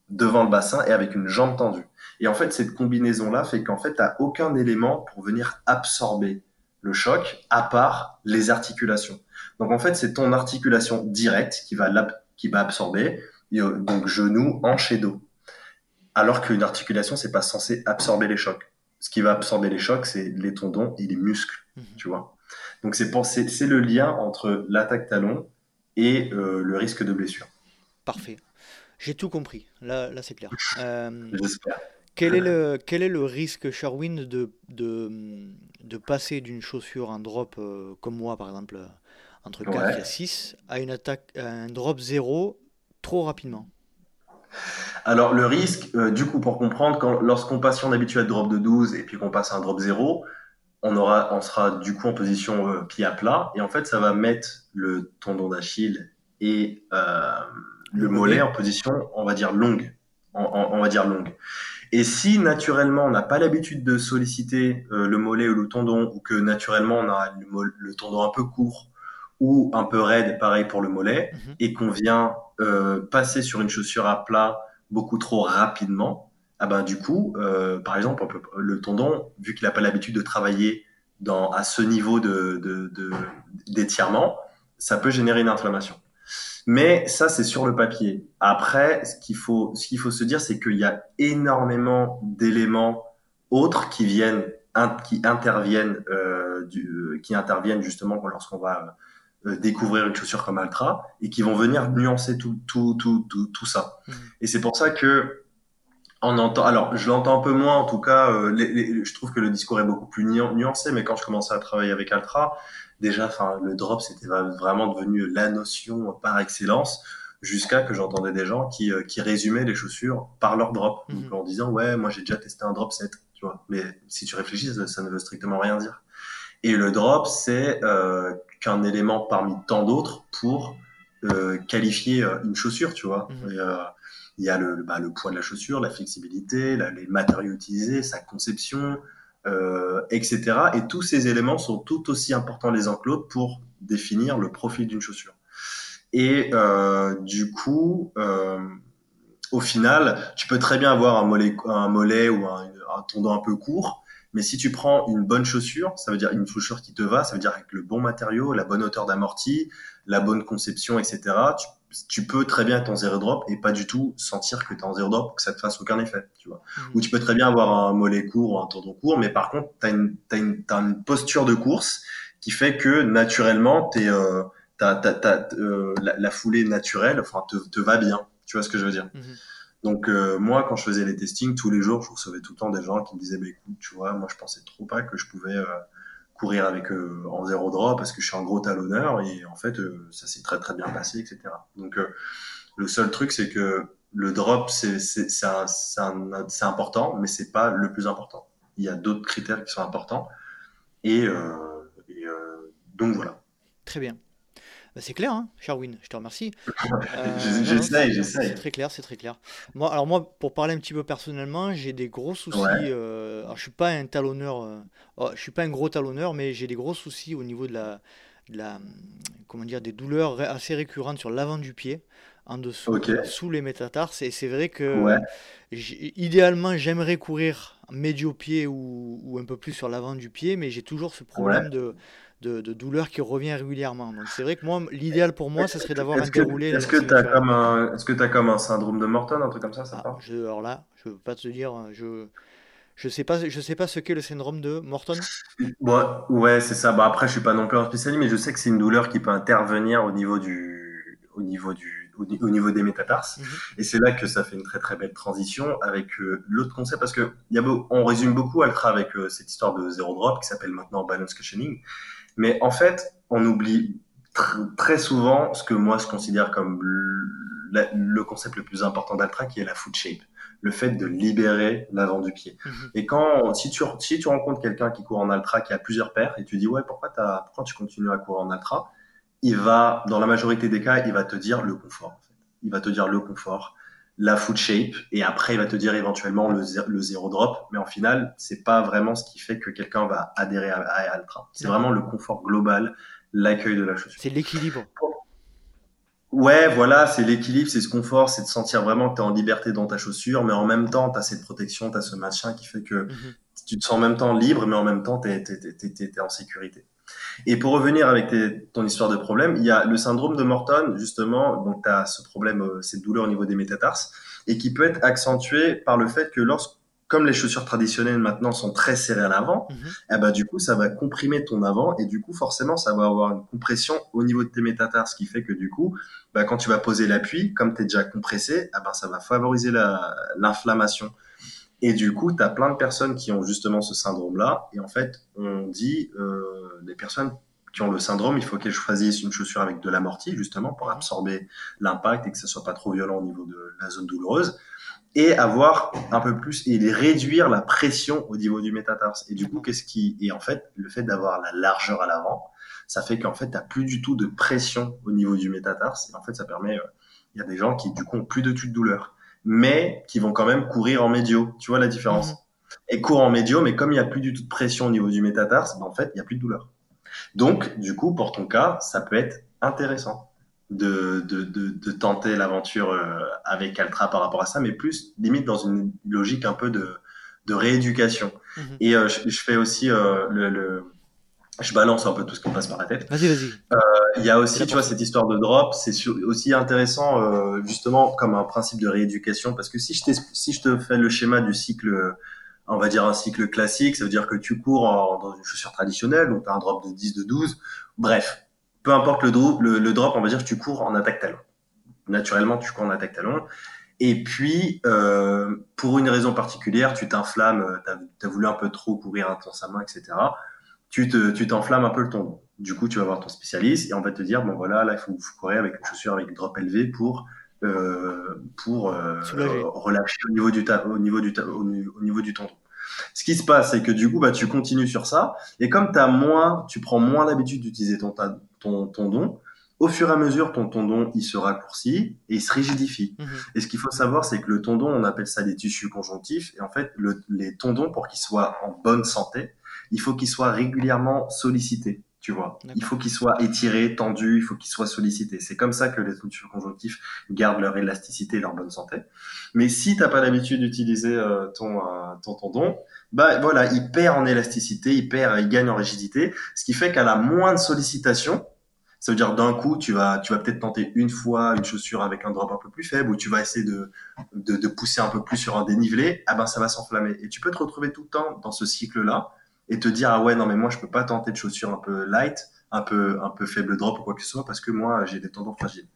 devant le bassin et avec une jambe tendue. Et en fait, cette combinaison-là fait qu'en fait, tu n'as aucun élément pour venir absorber le choc à part les articulations. Donc en fait, c'est ton articulation directe qui va, qui va absorber, euh, donc genou, hanche et dos. Alors qu'une articulation, c'est pas censé absorber les chocs. Ce qui va absorber les chocs, c'est les tendons et les muscles, mhm. tu vois. Donc c'est c'est le lien entre l'attaque talon et euh, le risque de blessure. Parfait. J'ai tout compris. Là, là c'est clair. Euh, J'espère. Quel est le, quel est le risque, Sherwin, de, de, de passer d'une chaussure en drop, euh, comme moi par exemple, entre 4 et 6, à, une attaque, un drop 0 trop rapidement? Alors le risque, euh, du coup, pour comprendre, lorsqu'on passe, on habitué à drop de 12 et puis qu'on passe à un drop 0, on, aura, on sera du coup en position euh, pied à plat et en fait ça va mettre le tendon d'Achille et le mollet en position, on va dire longue. on va dire longue. Et si naturellement on n'a pas l'habitude de solliciter euh, le mollet ou le tendon, ou que naturellement on a le, tendon un peu court ou un peu raide, pareil pour le mollet, mhm. et qu'on vient euh, passer sur une chaussure à plat beaucoup trop rapidement, ah ben du coup, euh, par exemple, le tendon, vu qu'il n'a pas l'habitude de travailler dans, à ce niveau de d'étirement, ça peut générer une inflammation. Mais ça, c'est sur le papier. Après, ce qu'il faut, ce qu'il faut se dire, c'est qu'il y a énormément d'éléments autres qui viennent, qui interviennent, euh, du, qui interviennent justement lorsqu'on va euh, découvrir une chaussure comme Altra et qui vont venir nuancer tout, tout, tout, tout, tout ça. Mmh. Et c'est pour ça que on entend. Alors, je l'entends un peu moins. En tout cas, euh, je trouve que le discours est beaucoup plus nuancé. Mais quand je commençais à travailler avec Altra, déjà, enfin, le drop, c'était vraiment devenu la notion par excellence jusqu'à que j'entendais des gens qui, euh, qui résumaient les chaussures par leur drop. Mhm. en disant, ouais, moi, j'ai déjà testé un drop set, tu vois. Mais si tu réfléchis, ça, ne veut strictement rien dire. Et le drop, c'est euh, qu'un élément parmi tant d'autres pour euh, qualifier euh, une chaussure, tu vois. Mhm. il y a le, bah, le poids de la chaussure, la flexibilité, les matériaux utilisés, sa conception, euh, etc. Et tous ces éléments sont tout aussi importants les uns que l'autre pour définir le profil d'une chaussure. Et euh, du coup, euh, au final, tu peux très bien avoir un mollet, un mollet ou un, tendon un peu court, mais si tu prends une bonne chaussure, ça veut dire une chaussure qui te va, ça veut dire avec le bon matériau, la bonne hauteur d'amorti, la bonne conception, etc. tu peux très bien être en zéro drop et pas du tout sentir que tu es en zéro drop, que ça te fasse aucun effet, tu vois. Mmh. Ou tu peux très bien avoir un mollet court ou un tendon court, mais par contre, tu as une, une, une posture de course qui fait que naturellement, t'es, euh, euh, la, foulée naturelle enfin, te, te, va bien. Tu vois ce que je veux dire? Mmh. Donc euh, moi, quand je faisais les testings, tous les jours, je recevais tout le temps des gens qui me disaient, bah, écoute, tu vois, moi je pensais trop pas que je pouvais... Euh, courir avec eux en zéro drop parce que je suis un gros talonneur et en fait euh, ça s'est très très bien passé etc donc euh, le seul truc c'est que le drop c'est important mais c'est pas le plus important il y a d'autres critères qui sont importants. Et, donc voilà. Très bien. Bah, c'est clair, hein, Charwin, je te remercie. Euh, j'essaye, j'essaye. C'est très clair, c'est très clair. Moi, alors moi, pour parler un petit peu personnellement, j'ai des gros soucis. Euh, alors, je suis pas un talonneur, euh, oh, je suis pas un gros talonneur, mais j'ai des gros soucis au niveau de la, la, comment dire, des douleurs assez récurrentes sur l'avant du pied, en dessous, sous les métatarses. Et c'est vrai que, idéalement, j'aimerais courir médio-pied ou, ou, un peu plus sur l'avant du pied, mais j'ai toujours ce problème de de, douleur qui revient régulièrement. Donc c'est vrai que moi, l'idéal pour moi, ce serait d'avoir un déroulé. Est-ce que tu as, comme un, est-ce que as comme un syndrome de Morton, un truc comme ça, ça ah, je, Alors là, je ne peux pas te dire, je je sais pas, je sais pas ce qu'est le syndrome de Morton. Ouais, ouais, c'est ça. Bah après, je suis pas non plus un spécialiste, mais je sais que c'est une douleur qui peut intervenir au niveau du, au niveau du, au, niveau des métatarses. Mhm. Et c'est là que ça fait une très très belle transition avec euh, l'autre concept, parce que y a on résume beaucoup Altra avec euh, cette histoire de zéro drop qui s'appelle maintenant balance cushioning. Mais en fait, on oublie très souvent ce que moi je considère comme le, concept le plus important d'Altra, qui est la foot shape, le fait de libérer l'avant du pied. Mhm. Et quand si tu si tu rencontres quelqu'un qui court en Altra, qui a plusieurs paires, et tu dis ouais pourquoi as, pourquoi tu continues à courir en Altra, il va dans la majorité des cas il va te dire le confort. En fait. Il va te dire le confort la foot shape et après il va te dire éventuellement le, le zéro drop. Mais en final c'est pas vraiment ce qui fait que quelqu'un va adhérer à, à Altra. C'est vraiment le confort global l'accueil de la chaussure c'est l'équilibre. Ouais voilà c'est l'équilibre c'est ce confort c'est de sentir vraiment que tu es en liberté dans ta chaussure mais en même temps tu as cette protection tu as ce machin qui fait que mhm. tu te sens en même temps libre mais en même temps tu es, en sécurité et pour revenir avec ton histoire de problème, il y a le syndrome de Morton, justement, donc tu as ce problème, euh, cette douleur au niveau des métatarses, et qui peut être accentué par le fait que lorsque comme les chaussures traditionnelles maintenant sont très serrées à l'avant, mhm. eh ben, du coup, ça va comprimer ton avant et du coup, forcément, ça va avoir une compression au niveau de tes métatarses, ce qui fait que du coup, bah, quand tu vas poser l'appui, comme tu es déjà compressé, eh ben, ça va favoriser l'inflammation. Et du coup, tu as plein de personnes qui ont justement ce syndrome-là. Et en fait, on dit, euh, les personnes qui ont le syndrome, il faut qu'elles choisissent une chaussure avec de l'amorti, justement, pour absorber l'impact et que ce soit pas trop violent au niveau de la zone douloureuse. Et avoir un peu plus, et réduire la pression au niveau du métatarse. Et du coup, qu'est-ce qui, et en fait, le fait d'avoir la largeur à l'avant, ça fait qu'en fait, tu plus du tout de pression au niveau du métatarse. Et en fait, ça permet, euh, il y a des gens qui, du coup, ont plus de, de douleur mais qui vont quand même courir en médio. Tu vois la différence mhm. Et courent en médio, mais comme il n'y a plus du tout de pression au niveau du métatarse, ben en fait, il n'y a plus de douleur. Donc, du coup, pour ton cas, ça peut être intéressant de, de, de, tenter l'aventure euh, avec Altra par rapport à ça, mais plus limite dans une logique un peu de, de rééducation. Mhm. Et euh, je, fais aussi euh, le je balance un peu tout ce qui me passe par la tête. Vas-y, vas-y. Euh, il y a aussi, tu vois, cette histoire de drop, c'est aussi intéressant, euh, justement, comme un principe de rééducation, parce que si je, si je te fais le schéma du cycle, on va dire un cycle classique, ça veut dire que tu cours dans une chaussure traditionnelle, donc tu as un drop de 10, de 12, bref, peu importe le, drop, le, drop, on va dire que tu cours en attaque talon. Naturellement, tu cours en attaque talon. Et puis, euh, pour une raison particulière, tu t'inflammes, tu as, voulu un peu trop courir intensément, etc tu te, tu t'enflammes un peu le tendon. Du coup, tu vas voir ton spécialiste et on va te dire, bon voilà, là, il faut, faut courir avec une chaussure avec drop élevé pour euh, pour euh, relâcher au niveau du au niveau du au, niveau du tendon. Ce qui se passe, c'est que du coup, bah, tu continues sur ça et comme as moins, tu prends moins l'habitude d'utiliser ton, ton tendon, au fur et à mesure, ton tendon, il se raccourcit et il se rigidifie. Mhm. Et ce qu'il faut savoir, c'est que le tendon, on appelle ça des tissus conjonctifs. Et en fait, le, les tendons, pour qu'ils soient en bonne santé, il faut qu'il soit régulièrement sollicité. Tu vois, il faut qu'il soit étiré, tendu, il faut qu'il soit sollicité. C'est comme ça que les structures conjonctifs gardent leur élasticité et leur bonne santé. Mais si t'as pas l'habitude d'utiliser euh, ton, euh, ton tendon, bah voilà, il perd en élasticité, il perd, il gagne en rigidité, ce qui fait qu'à la moindre sollicitation, ça veut dire d'un coup, tu vas, tu vas peut-être tenter une fois une chaussure avec un drop un peu plus faible, ou tu vas essayer de, de, de pousser un peu plus sur un dénivelé, ah ben ça va s'enflammer. Et tu peux te retrouver tout le temps dans ce cycle-là et te dire ah ouais non mais moi je peux pas tenter de chaussures un peu light, un peu un peu faible drop ou quoi que ce soit parce que moi j'ai des tendons fragiles.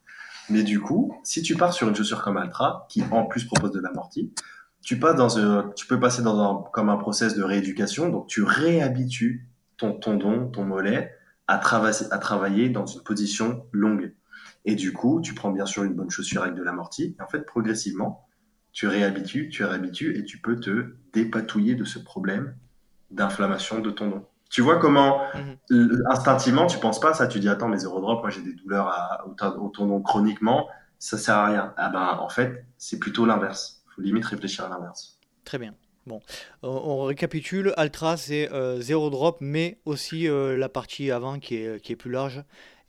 Mais du coup, si tu pars sur une chaussure comme Altra qui en plus propose de l'amorti, tu passes dans un, tu peux passer dans un comme un process de rééducation donc tu réhabitues ton tendon, ton mollet à travailler à travailler dans une position longue. Et du coup, tu prends bien sûr une bonne chaussure avec de l'amorti et en fait progressivement, tu réhabitues, tu réhabitues et tu peux te dépatouiller de ce problème d'inflammation de ton don. Tu vois comment Mhm. instinctivement tu penses pas à ça, tu dis attends mes zéro drop, moi j'ai des douleurs à, au, tendon chroniquement, ça sert à rien. Ah ben en fait c'est plutôt l'inverse. Faut limite réfléchir à l'inverse. Très bien. Bon, on, on récapitule. Altra, c'est euh, zéro drop, mais aussi euh, la partie avant qui est, qui est plus large.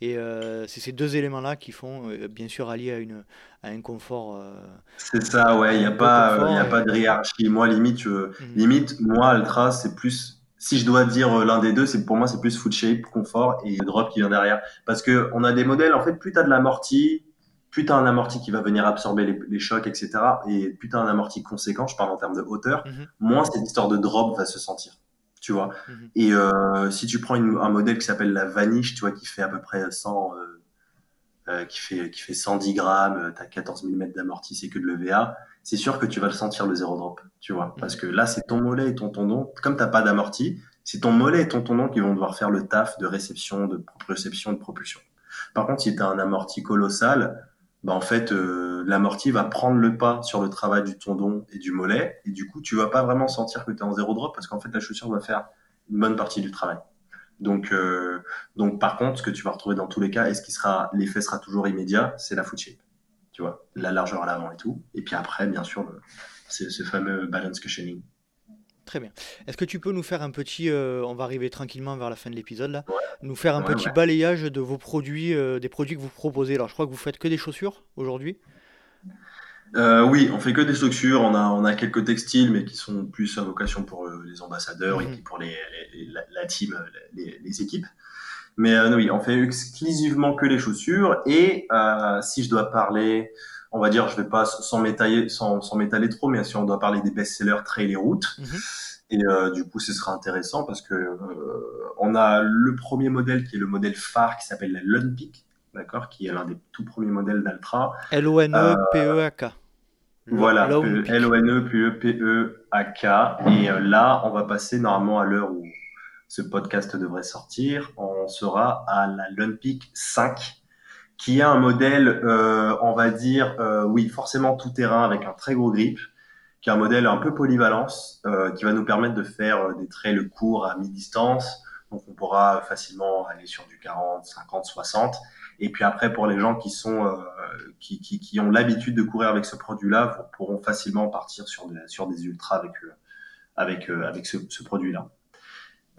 Et euh, c'est ces deux éléments-là qui font, euh, bien sûr, allier à, une, à un confort. euh, C'est ça, ouais, il n'y a pas, il y confort. a Et... pas de hiérarchie. Moi, limite, je- Mhm. limite, moi, Altra, c'est plus, si je dois dire l'un des deux, c'est pour moi, c'est plus foot shape, confort et drop qui vient derrière. Parce que on a des modèles, en fait, plus tu as de l'amorti, plus tu as un amorti qui va venir absorber les, les chocs, etc. Et plus tu as un amorti conséquent, je parle en termes de hauteur, Mhm. moins cette histoire de drop va se sentir. Tu vois. Mhm. Et euh, si tu prends une- un modèle qui s'appelle la Vanish, tu vois, qui fait à peu près 100, euh, euh, qui fait qui fait 110 grammes, tu as 14 mm d'amorti, c'est que de l'EVA, c'est sûr que tu vas le sentir le zéro drop, tu vois, parce Mhm. que là c'est ton mollet et ton tendon, comme t'as pas d'amorti, c'est ton mollet et ton tendon qui vont devoir faire le taf de réception, de proprioception, de propulsion. Par contre, si tu as un amorti colossal, bah en fait euh, l'amorti va prendre le pas sur le travail du tendon et du mollet, et du coup tu vas pas vraiment sentir que tu es en zéro drop parce qu'en fait la chaussure va faire une bonne partie du travail. Donc, euh, donc par contre, ce que tu vas retrouver dans tous les cas, et ce qui sera, l'effet sera toujours immédiat, c'est la foot shape. Tu vois, la largeur à l'avant et tout. Et puis après, bien sûr, le- c'est ce fameux balance cushioning. Très bien. Est-ce que tu peux nous faire un petit, euh, on va arriver tranquillement vers la fin de l'épisode là, Ouais, nous faire un ouais, petit ouais. balayage de vos produits, euh, des produits que vous proposez? Alors, je crois que vous faites que des chaussures aujourd'hui. Euh, oui, on fait que des chaussures. On a, on a quelques textiles, mais qui sont plus à vocation pour les ambassadeurs et Mhm. pour les, les- la, la team, les, les équipes. Mais euh, oui, on fait exclusivement que les chaussures. Et si je dois parler, on va dire, je vais pas sans m'étaler, sans, sans m'étaler trop, mais si on doit parler des best-sellers trail et route, Mhm. et euh, du coup, ce sera intéressant parce que euh, on a le premier modèle qui est le modèle phare qui s'appelle la Lunpeak, d'accord, qui est l'un des tout premiers modèles d'Altra. Euh, L-O-N-E-P-E-A-K. Lo- voilà, Lone P- Peak. L-O-N-E, P-E-P-E-A-K. Et euh, là, on va passer normalement à l'heure où ce podcast devrait sortir. On sera à la Lunpeak 5, qui est un modèle, euh, on va dire, euh, oui, forcément tout terrain avec un très gros grip, qui est un modèle un peu polyvalence, euh, qui va nous permettre de faire euh, des trails courts à mi-distance. Donc on pourra facilement aller sur du 40, 50, 60. Et puis après, pour les gens qui sont euh, qui, qui, qui ont l'habitude de courir avec ce produit-là, pourront facilement partir sur des, sur des ultras avec, avec, avec ce, ce produit-là.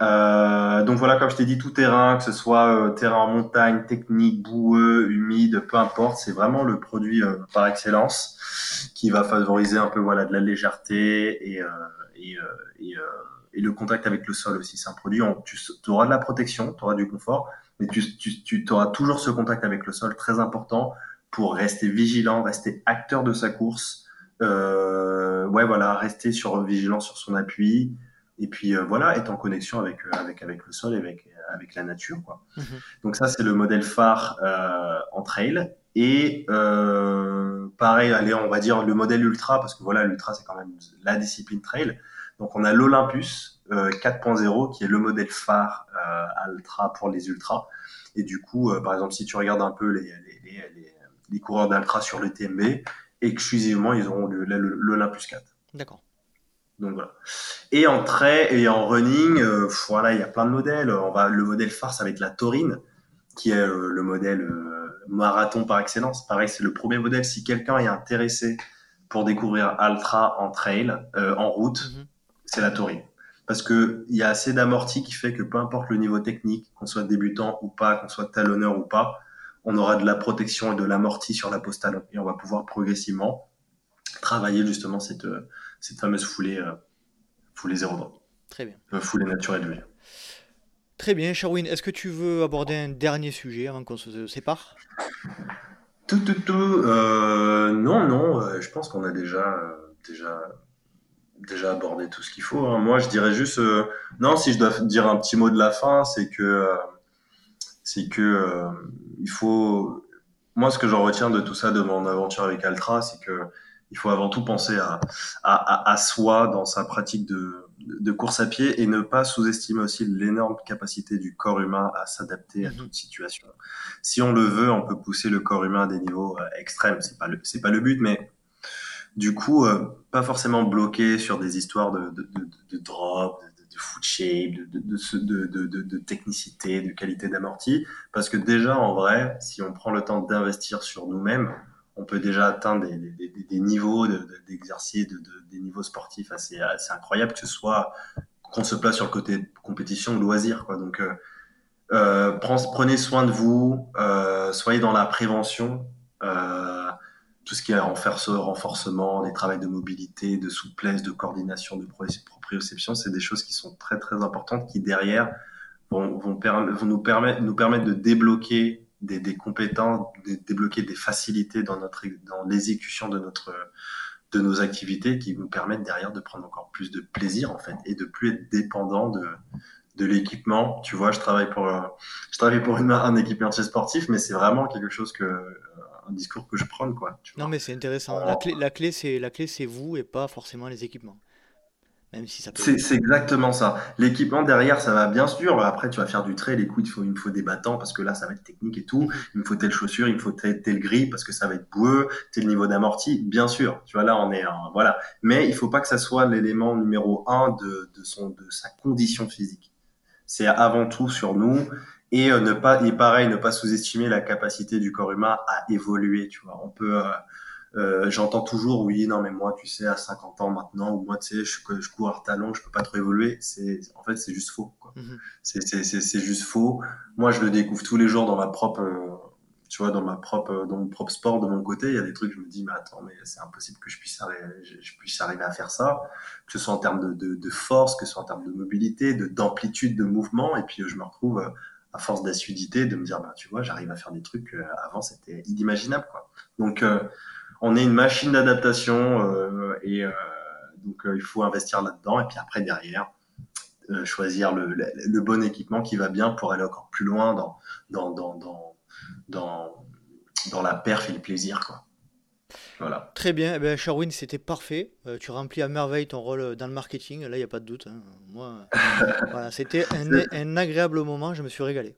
Euh, donc voilà, comme je t'ai dit, tout terrain, que ce soit euh, terrain en montagne, technique, boueux, humide, peu importe, c'est vraiment le produit euh, par excellence qui va favoriser un peu voilà de la légèreté et, euh, et, euh, et, et le contact avec le sol aussi. C'est un produit, on, tu auras de la protection, tu auras du confort, mais tu, tu, tu auras toujours ce contact avec le sol très important pour rester vigilant, rester acteur de sa course. Ouais, voilà, rester sur vigilant sur son appui et puis euh, voilà, être en connexion avec euh, avec avec le sol et avec avec la nature, quoi. Mhm. Donc ça, c'est le modèle phare euh, en trail. Et euh, pareil, allez, on va dire le modèle ultra, parce que voilà, l'ultra, c'est quand même la discipline trail. Donc on a l'Olympus euh, 4.0, qui est le modèle phare euh, ultra pour les ultras. Et du coup, euh, par exemple, si tu regardes un peu les, les, les, les, les coureurs d'ultra sur le TMB, exclusivement, ils auront l'Olympus 4. D'accord. Donc voilà. Et en trait et en running, euh, voilà, il y a plein de modèles. On va le modèle phare, ça va être la Taurine, qui est euh, le modèle euh, marathon par excellence. Pareil, c'est le premier modèle. Si quelqu'un est intéressé pour découvrir ultra en trail, en route, Mhm. c'est la Taurine. Parce que il y a assez d'amorti qui fait que peu importe le niveau technique, qu'on soit débutant ou pas, qu'on soit talonneur ou pas, on aura de la protection et de l'amorti sur la pose talon. Et on va pouvoir progressivement travailler justement cette, cette fameuse foulée, euh, foulée zéro drop, Très bien. euh, foulée naturelle, dire. Très bien, Sherwin. Est-ce que tu veux aborder un dernier sujet avant qu'on se sépare? Tout, tout, tout. Euh, non, non, euh, je pense qu'on a déjà, euh, déjà, déjà abordé tout ce qu'il faut. hein. Moi, je dirais juste, euh, non, si je dois dire un petit mot de la fin, c'est que, euh, c'est que euh, il faut. Moi, ce que j'en retiens de tout ça, de mon aventure avec Altra, c'est que il faut avant tout penser à, à, à, à soi dans sa pratique de, de course à pied et ne pas sous-estimer aussi l'énorme capacité du corps humain à s'adapter à Mhm. toute situation. Si on le veut, on peut pousser le corps humain à des niveaux euh, extrêmes. C'est pas le, c'est pas le but, mais du coup, euh, pas forcément bloqué sur des histoires de, de, de, de drop, de, foot shape, de, de, de, de, technicité, de qualité d'amorti. Parce que déjà, en vrai, si on prend le temps d'investir sur nous-mêmes, on peut déjà atteindre des, des, des niveaux d'exercice, de, des niveaux sportifs assez, assez incroyables, que ce soit qu'on se place sur le côté compétition ou loisir. Quoi. Donc, euh, euh prenez soin de vous, euh, soyez dans la prévention. Euh, tout ce qui est renforcement, les travaux de mobilité, de souplesse, de coordination, de proprioception, c'est des choses qui sont très très importantes qui derrière vont, vont, vont nous, permettre, nous permettre de débloquer des, des, compétences, débloquer des facilités dans notre dans l'exécution de notre de nos activités qui nous permettent derrière de prendre encore plus de plaisir en fait et de plus être dépendant de de l'équipement. Tu vois, je travaille pour je travaille pour une, un équipementier sportif, mais c'est vraiment quelque chose que un discours que je prends quoi. non mais c'est intéressant. La clé, la clé c'est la clé c'est vous et pas forcément les équipements. Même si ça peut... C'est exactement ça. L'équipement derrière, ça va bien sûr. Après, tu vas faire du trail. Les coups, il, faut, il me faut des battants parce que là, ça va être technique et tout. Mhm. Il me faut telle chaussure, il me faut tel, tel gris parce que ça va être boueux, tel niveau d'amorti. Bien sûr. Tu vois, là, on est, voilà. Mais il faut pas que ça soit l'élément numéro un de, de son, de sa condition physique. C'est avant tout sur nous et euh, ne pas et pareil ne pas sous-estimer la capacité du corps humain à évoluer tu vois on peut euh, euh, j'entends toujours oui non mais moi tu sais à 50 ans maintenant ou moi tu sais je, je cours à talon je peux pas trop évoluer. C'est en fait c'est juste faux quoi. Mm-hmm. c'est c'est c'est juste faux. Moi je le découvre tous les jours dans ma propre tu vois dans ma propre dans mon propre sport de mon côté. Il y a des trucs je me dis mais attends mais c'est impossible que je puisse arriver je, puisse arriver à faire ça. Que ce soit en termes de, de, de force que ce soit en termes de mobilité de d'amplitude de mouvement. Et puis je me retrouve à force d'assiduité, de me dire, bah, tu vois, j'arrive à faire des trucs euh, avant, c'était inimaginable, quoi. Donc, euh, on est une machine d'adaptation euh, et donc il faut investir là-dedans. Et puis après, derrière, choisir le, le, bon équipement qui va bien pour aller encore plus loin dans, dans, dans, dans, dans, dans la perf et le plaisir, quoi. Voilà. Très bien, eh ben, Sherwin, c'était parfait. Euh, tu remplis à merveille ton rôle dans le marketing, là, il n'y a pas de doute. Hein. Moi, voilà, c'était un, agréable moment, je me suis régalé.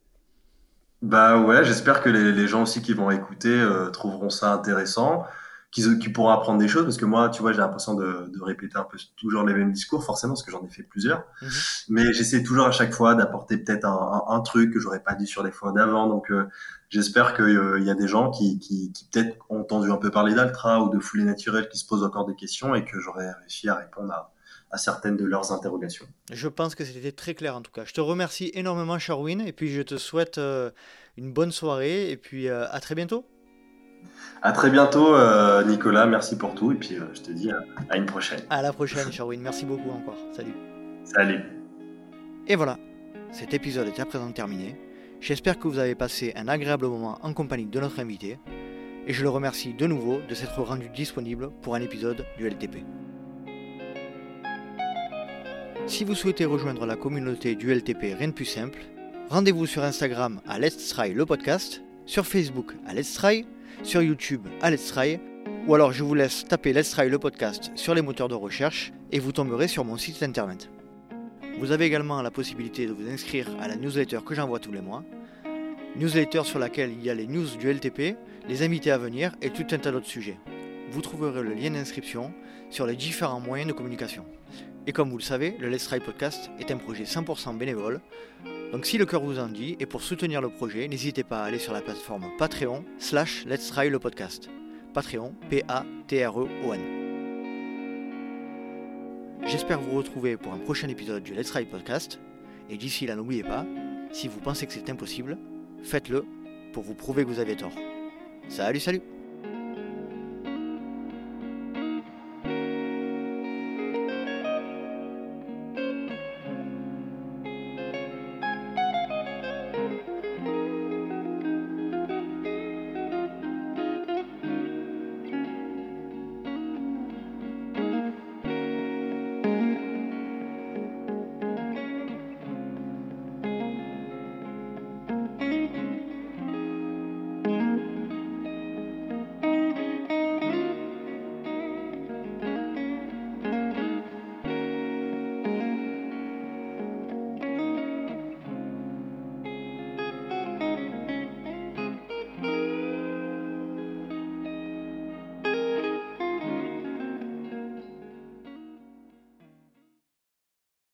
Bah ouais, j'espère que les, gens aussi qui vont écouter euh, trouveront ça intéressant qui, pourront apprendre des choses parce que moi, tu vois, j'ai l'impression de, de, répéter un peu toujours les mêmes discours, forcément, parce que j'en ai fait plusieurs. Mhm. Mais j'essaie toujours à chaque fois d'apporter peut-être un, un, truc que j'aurais pas dit sur les fois d'avant. Donc, euh, j'espère qu'il euh, y a des gens qui, qui, qui peut-être ont entendu un peu parler d'Altra ou de foulée naturelle qui se posent encore des questions et que j'aurais réussi à répondre à, à certaines de leurs interrogations. Je pense que c'était très clair en tout cas. Je te remercie énormément, Sherwin, et puis je te souhaite euh, une bonne soirée et puis à très bientôt. À très bientôt, euh, Nicolas. Merci pour tout. Et puis, euh, je te dis à, une prochaine. À la prochaine, Sherwin. Merci beaucoup encore. Salut. Salut. Et voilà, cet épisode est à présent terminé. J'espère que vous avez passé un agréable moment en compagnie de notre invité. Et je le remercie de nouveau de s'être rendu disponible pour un épisode du LTP. Si vous souhaitez rejoindre la communauté du LTP, rien de plus simple, rendez-vous sur Instagram à Let's Try le podcast, sur Facebook à Let's Try sur YouTube à Let's Try, ou alors je vous laisse taper Let's Try le podcast sur les moteurs de recherche et vous tomberez sur mon site internet. Vous avez également la possibilité de vous inscrire à la newsletter que j'envoie tous les mois, newsletter sur laquelle il y a les news du LTP, les invités à venir et tout un tas d'autres sujets. Vous trouverez le lien d'inscription sur les différents moyens de communication. Et comme vous le savez, le Let's Try Podcast est un projet 100% bénévole. Donc si le cœur vous en dit, et pour soutenir le projet, n'hésitez pas à aller sur la plateforme Patreon slash Let's Try le podcast. Patreon, P-A-T-R-E-O-N. J'espère vous retrouver pour un prochain épisode du Let's Try Podcast. Et d'ici là, n'oubliez pas, si vous pensez que c'est impossible, faites-le pour vous prouver que vous avez tort. Salut, salut